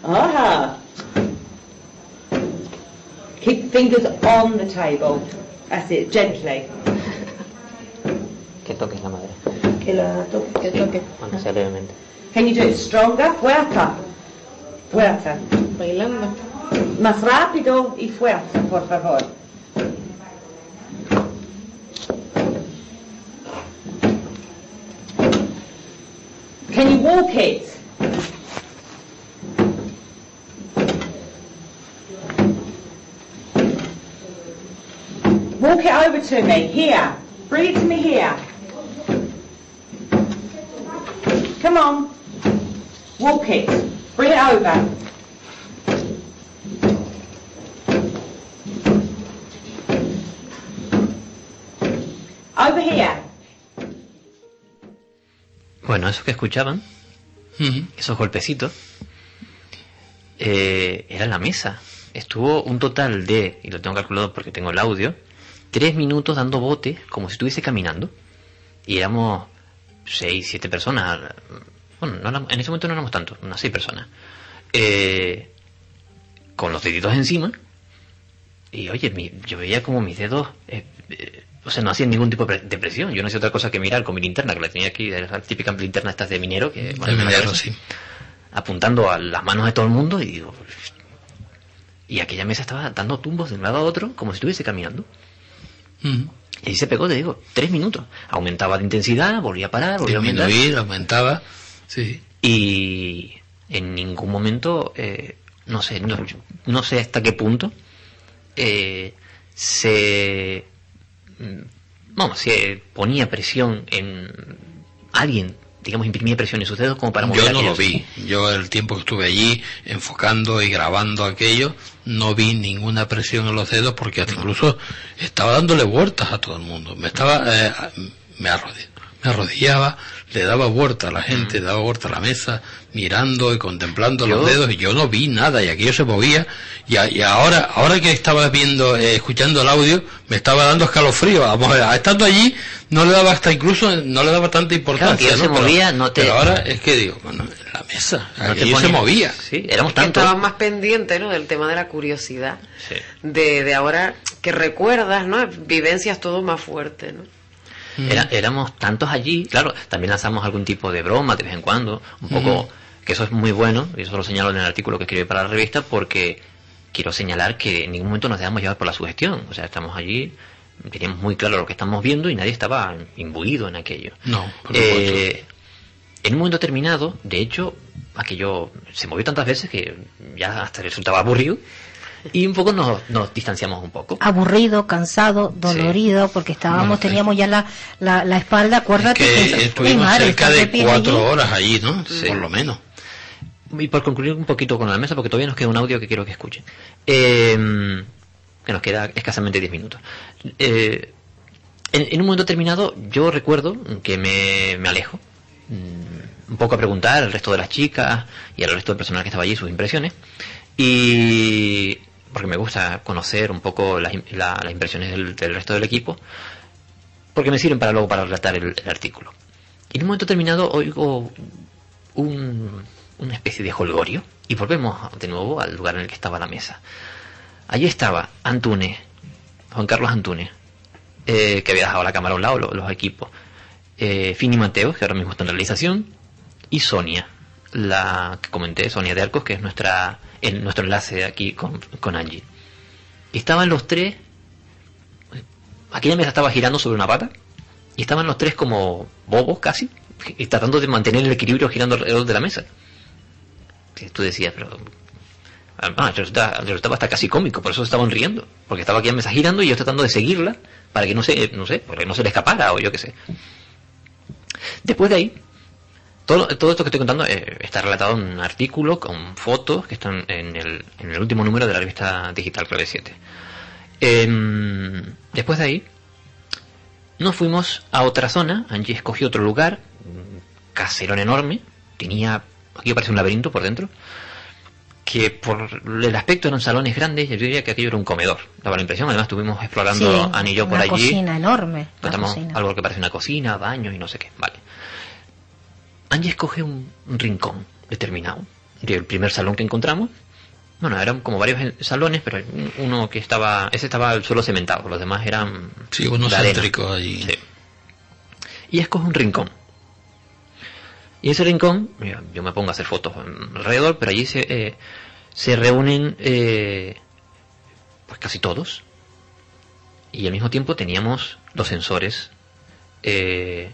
Aha. Keep fingers on the table. That's it, gently. Que toques la madera, Que la toque, que toque. aunque sea levemente. Can you do it stronger? Fuerte. Fuerte. Bailando. Más rápido y fuerte, por favor. Can you walk it? Walk it over to me, here. Bring it to me here. Come on. Walk it. Bring it over. Over here. Bueno, eso que escuchaban, esos golpecitos, eh, era la mesa. estuvo un total de, y lo tengo calculado porque tengo el audio, tres minutos dando bote como si estuviese caminando. Y éramos seis, siete personas. Bueno, no éramos- en ese momento no éramos tantos, unas seis personas. Eh, con los deditos encima. Y oye, mi- yo veía como mis dedos, eh, eh, o sea, no hacían ningún tipo de pre- de presión. Yo no hacía otra cosa que mirar con mi linterna, que la tenía aquí, la típica linterna estas de minero, que De bueno, minero, cabeza, sí. apuntando a las manos de todo el mundo y digo, y aquella mesa estaba dando tumbos de un lado a otro como si estuviese caminando. Y ahí se pegó, te digo, tres minutos. Aumentaba de intensidad, volvía a parar, volvía a aumentar. Aumentaba. Sí. Y en ningún momento, eh, no sé, no, no sé hasta qué punto eh, se, mm, vamos, se ponía presión en alguien, digamos, imprimía presión en sus dedos como para mover Yo no lo vi. Yo el tiempo que estuve allí enfocando y grabando aquello, no vi ninguna presión en los dedos porque hasta incluso estaba dándole vueltas a todo el mundo. Me estaba, eh, me, arrodi- me arrodillaba, le daba vuelta a la gente, daba vuelta a la mesa, mirando y contemplando los dedos y yo no vi nada y aquello se movía y, a- y ahora, ahora que estaba viendo, eh, escuchando el audio, me estaba dando escalofrío. Vamos a ver, estando allí no le daba hasta incluso, no le daba tanta importancia. aquello se movía, no te- pero ahora es que digo, bueno, en la mesa, No te se movía. Sí, éramos que tantos. estabas más pendiente, ¿no? Del tema de la curiosidad. Sí. De, de ahora que recuerdas, ¿no? Vivencias todo más fuerte, ¿no? Era- éramos tantos allí, claro, también lanzamos algún tipo de broma de vez en cuando, un poco, que eso es muy bueno, y eso lo señalo en el artículo que escribí para la revista, porque quiero señalar que en ningún momento nos dejamos llevar por la sugestión, o sea, estamos allí, teníamos muy claro lo que estamos viendo y nadie estaba imbuido en aquello. No, por. Eh, en un momento determinado, de hecho, aquello se movió tantas veces que ya hasta resultaba aburrido, y un poco nos, nos distanciamos un poco. Aburrido, cansado, dolorido, porque estábamos, teníamos ya la, la, la espalda, acuérdate que que, estuvimos madre, cerca de cuatro allí. horas allí, ¿no? Por lo menos. Y por concluir un poquito con la mesa, porque todavía nos queda un audio que quiero que escuchen. Eh, que nos queda escasamente 10 minutos. Eh, en, en un momento determinado, yo recuerdo que me, me alejo. mm, Un poco a preguntar al resto de las chicas y al resto del personal que estaba allí sus impresiones. Y. porque me gusta conocer un poco las, la- las impresiones del, resto del equipo. Porque me sirven para luego para relatar el, artículo. Y en un momento determinado oigo un, una especie de holgorio y volvemos de nuevo al lugar en el que estaba la mesa. Allí estaba Antune, Juan Carlos Antune, eh, que había dejado la cámara a un lado, lo- los, equipos. Eh, Fini Mateos, que ahora mismo está en realización, y Sonia, la que comenté, Sonia de Arcos, que es nuestra el, nuestro enlace aquí con, con Angie. Estaban los tres, aquella mesa estaba girando sobre una pata, y estaban los tres como bobos casi, tratando de mantener el equilibrio girando alrededor de la mesa. Tú decías, pero... Ah, resultaba, resultaba hasta casi cómico, por eso estaban riendo, porque estaba aquella mesa girando y yo tratando de seguirla para que no se, no sé, para que no se le escapara o yo qué sé. Después de ahí, todo, todo esto que estoy contando eh, está relatado en un artículo con fotos que están en el, en el último número de la revista digital Clave 7. Em, después de ahí, nos fuimos a otra zona. Angie escogió otro lugar, un caserón enorme. Tenía, aquí parece un laberinto por dentro. Que por el aspecto eran salones grandes, yo diría que aquello era un comedor. Daba la impresión, además estuvimos explorando Sí, Annie y yo por una allí. cocina enorme. una cocina. algo que parece una cocina, baños y no sé qué. Vale. Angie escoge un, rincón determinado del primer salón que encontramos. Bueno, eran como varios salones, pero uno que estaba, ese estaba al suelo cementado, los demás eran Sí, arena. céntricos allí. Sí. Y escoge un rincón. Y ese rincón, mira, yo me pongo a hacer fotos alrededor, pero allí se, eh, se reúnen eh, pues casi todos. Y al mismo tiempo teníamos los sensores eh,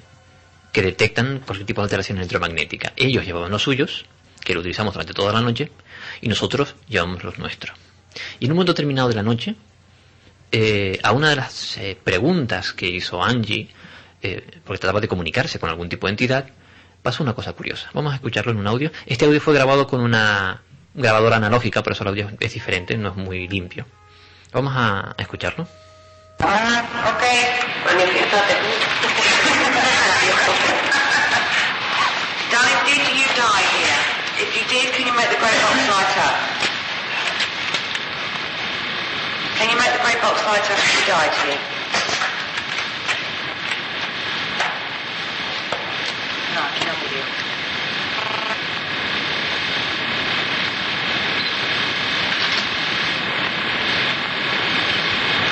que detectan cualquier tipo de alteración electromagnética. Ellos llevaban los suyos, que lo utilizamos durante toda la noche, y nosotros llevamos los nuestros. Y en un momento terminado de la noche, eh, a una de las eh, preguntas que hizo Angie, eh, porque trataba de comunicarse con algún tipo de entidad, pasó una cosa curiosa. Vamos a escucharlo en un audio. Este audio fue grabado con una grabadora analógica, por eso el audio es diferente, no es muy limpio. Vamos a, a escucharlo. Darling, did you die here? If you did, can you make the grey box light up? Can you make the grey box light up if you die to you? No, aquí no murió.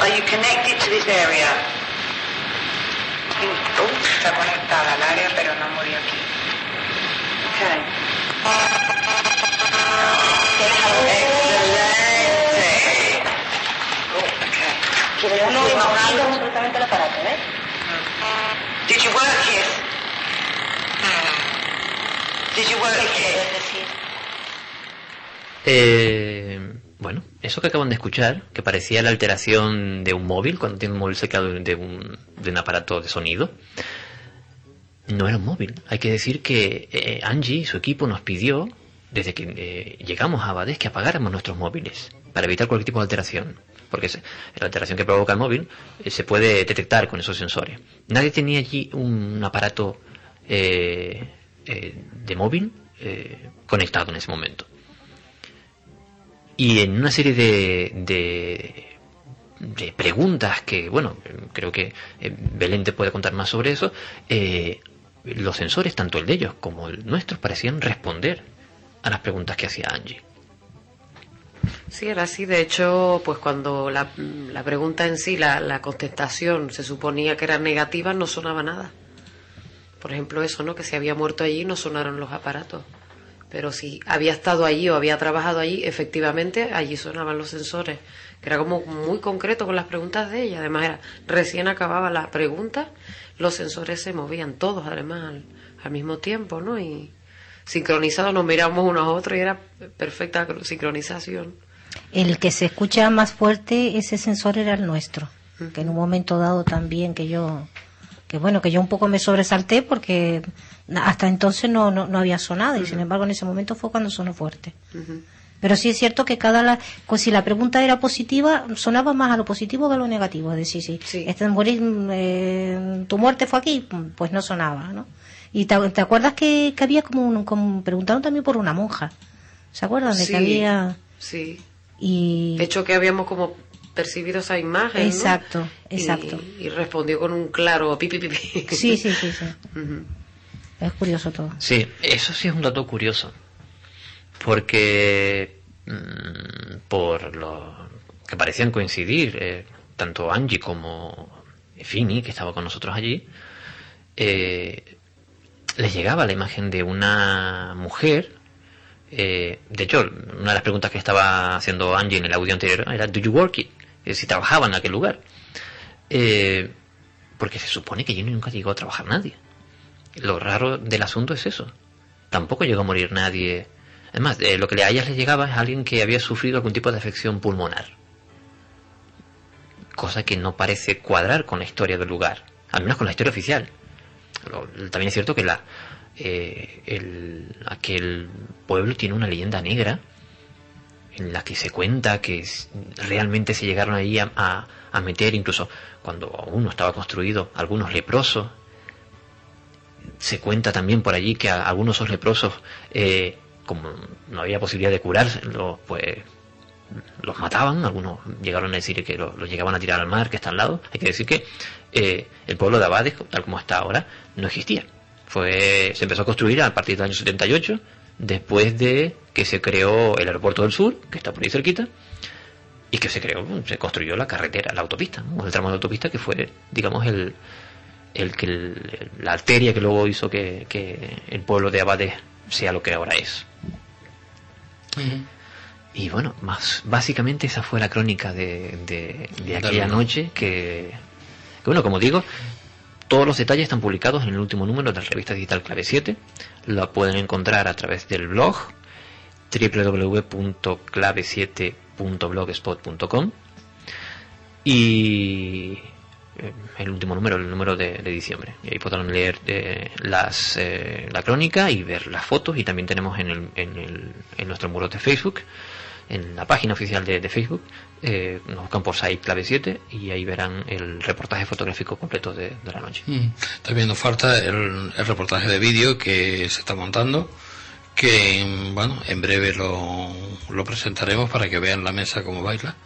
Are you connected to this area? Está conectada al área, pero no murió aquí. Okay. Excelente. Okay. No imagino absolutamente el aparato, ¿eh? Did you work here? Did you work here? Eh, bueno, eso que acaban de escuchar, que parecía la alteración de un móvil, cuando tiene un móvil cerca de un, de un, aparato de sonido, no era un móvil. Hay que decir que eh, Angie y su equipo nos pidió, desde que eh, llegamos a Abades, que apagáramos nuestros móviles para evitar cualquier tipo de alteración. Porque la alteración que provoca el móvil eh, se puede detectar con esos sensores. Nadie tenía allí un aparato eh, de móvil conectado en ese momento. Y en una serie de, de, preguntas que, bueno, creo que eh, Belén te puede contar más sobre eso, eh, los sensores, tanto el de ellos como el nuestro, parecían responder a las preguntas que hacía Angie. Sí, era así. De hecho, pues cuando la, la pregunta en sí, la, la contestación se suponía que era negativa, no sonaba nada. Por ejemplo, eso, ¿no? Que si había muerto allí no sonaron los aparatos. Pero si había estado allí o había trabajado allí, efectivamente allí sonaban los sensores. Que era como muy concreto con las preguntas de ella. Además, era recién acababa la pregunta, los sensores se movían todos, además, al, al mismo tiempo, ¿no? Y sincronizados nos miramos unos a otros y era perfecta cro- sincronización. El que se escucha más fuerte, ese sensor era el nuestro. Que en un momento dado también que yo, que bueno, que yo un poco me sobresalté porque hasta entonces no, no, no había sonado y sin embargo en ese momento fue cuando sonó fuerte. Pero sí es cierto que cada la, pues si la pregunta era positiva, sonaba más a lo positivo que a lo negativo. Es decir, si este morir, eh, tu muerte fue aquí, pues no sonaba, ¿no? Y te, te acuerdas que, que había como, un, como preguntaron también por una monja. ¿Se acuerdan de Sí, que había Sí. y De hecho, que habíamos como percibido esa imagen. ¿no? Exacto, Y- exacto. Y, respondió con un claro pipi pipi. Sí, sí, sí, sí. Es curioso todo. Sí, eso sí es un dato curioso. Porque mm, por lo que parecían coincidir, eh, tanto Angie como Fini, que estaba con nosotros allí, eh, les llegaba la imagen de una mujer. eh, de hecho, una de las preguntas que estaba haciendo Angie en el audio anterior era ¿Do you work it? Es si trabajaba en aquel lugar. Eh, porque se supone que allí nunca llegó a trabajar nadie. Lo raro del asunto es eso. Tampoco llegó a morir nadie. Además, eh, lo que a ellas les llegaba es alguien que había sufrido algún tipo de afección pulmonar. Cosa que no parece cuadrar con la historia del lugar. Al menos con la historia oficial. También es cierto que la, eh, el- aquel pueblo tiene una leyenda negra en la que se cuenta que realmente se llegaron allí a, a- meter, incluso cuando aún no estaba construido, algunos leprosos. Se cuenta también por allí que a algunos de leprosos, eh, como no había posibilidad de curárselos, pues los mataban, algunos llegaron a decir que lo- los llegaban a tirar al mar que está al lado. Hay que decir que eh, el pueblo de Abades, tal como está ahora, no existía. Fue, se empezó a construir a partir del año 78, después de que se creó el aeropuerto del sur, que está por ahí cerquita, y que se creó, se construyó la carretera, la autopista, ¿no? el tramo de autopista que fue, digamos, el, el que el- la arteria que luego hizo que, que el pueblo de Abades sea lo que ahora es. Y bueno, más básicamente esa fue la crónica de, de, de aquella Dale. noche que, que, bueno, como digo, todos los detalles están publicados en el último número de la revista digital Clave 7. La pueden encontrar a través del blog www.clave7.blogspot.com y eh, el último número, el número de, diciembre. Y ahí podrán leer eh, eh, la crónica y ver las fotos. Y también tenemos en, el, en, el, en nuestro muro de Facebook, en la página oficial de, de Facebook, eh, nos buscan por SAI Clave 7 y ahí verán el reportaje fotográfico completo de, de la noche. Mm. También nos falta el, el reportaje de vídeo que se está montando, que bueno, en breve lo, lo presentaremos para que vean la mesa cómo baila.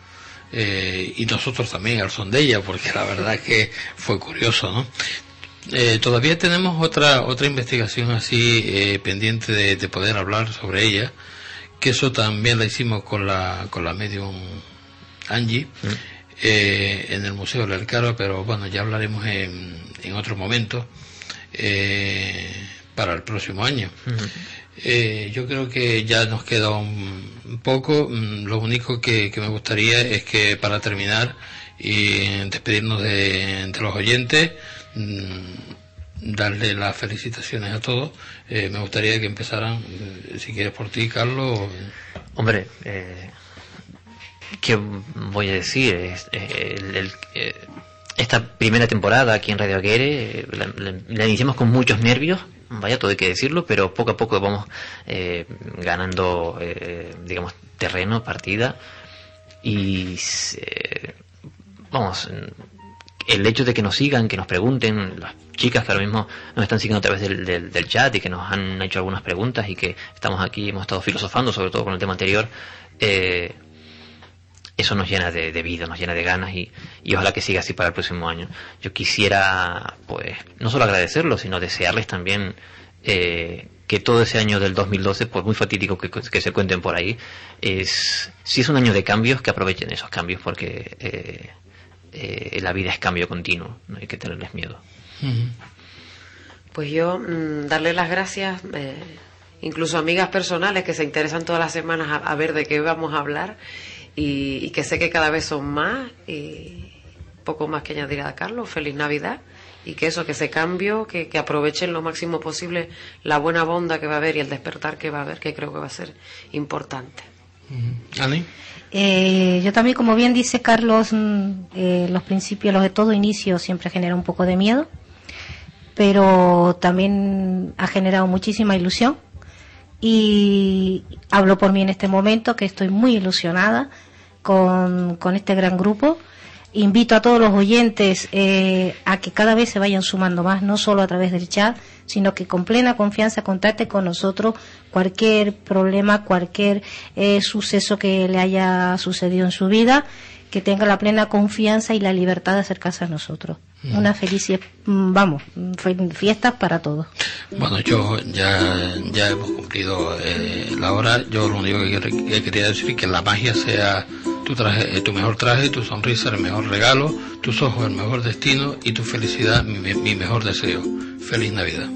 eh, y nosotros también al son de ella, porque la verdad que fue curioso, ¿no? Eh, todavía tenemos otra otra investigación así eh, pendiente de, poder hablar sobre ella, que eso también la hicimos con la con la medium Angie eh, en el Museo del Caro, pero bueno, ya hablaremos en, en otro momento para el próximo año. yo creo que ya nos queda un, poco. Mm, lo único que, que me gustaría es que para terminar y despedirnos de, de los oyentes Mm, darle las felicitaciones a todos. Eh, me gustaría que empezaran, eh, si quieres por ti, Carlos. Hombre, eh, ¿qué voy a decir? El, esta primera temporada aquí en Radio Aguere la, iniciamos con muchos nervios, vaya, todo hay que decirlo, pero poco a poco vamos ganando, digamos, terreno, partida. Y vamos, el hecho de que nos sigan, que nos pregunten, las chicas que ahora mismo nos están siguiendo a través del, del, chat y que nos han hecho algunas preguntas y que estamos aquí, hemos estado filosofando sobre todo con el tema anterior, eh, eso nos llena de, vida, nos llena de ganas y, ojalá que siga así para el próximo año. Yo quisiera, pues, no solo agradecerlo, sino desearles también eh, que todo ese año del 2012, pues muy fatídico que, que, se cuenten por ahí, es, si es un año de cambios, que aprovechen esos cambios porque... Eh, eh, la vida es cambio continuo, no hay que tenerles miedo. Pues yo mm, darle las gracias, eh, incluso amigas personales que se interesan todas las semanas a, ver de qué vamos a hablar y, que sé que cada vez son más y poco más que añadir a Carlos, feliz Navidad y que eso, que ese cambio, que, que, aprovechen lo máximo posible la buena bonda que va a haber y el despertar que va a haber, que creo que va a ser importante. ¿Ani? Eh, yo también, como bien dice Carlos, mm, eh, los principios, los de todo inicio siempre genera un poco de miedo, pero también ha generado muchísima ilusión. Y hablo por mí en este momento, que estoy muy ilusionada con, con este gran grupo invito a todos los oyentes eh, a que cada vez se vayan sumando más, no solo a través del chat, sino que con plena confianza contacte con nosotros cualquier problema, cualquier eh, suceso que le haya sucedido en su vida, que tenga la plena confianza y la libertad de acercarse a nosotros. Mm. Una felicidad, mm, vamos, fiestas para todos. Bueno, yo ya, ya hemos cumplido eh, la hora. Yo lo único que, quería decir es que la magia sea tu, traje, eh, tu mejor traje, tu sonrisa el mejor regalo, tus ojos el mejor destino y tu felicidad mi mejor deseo. Feliz Navidad.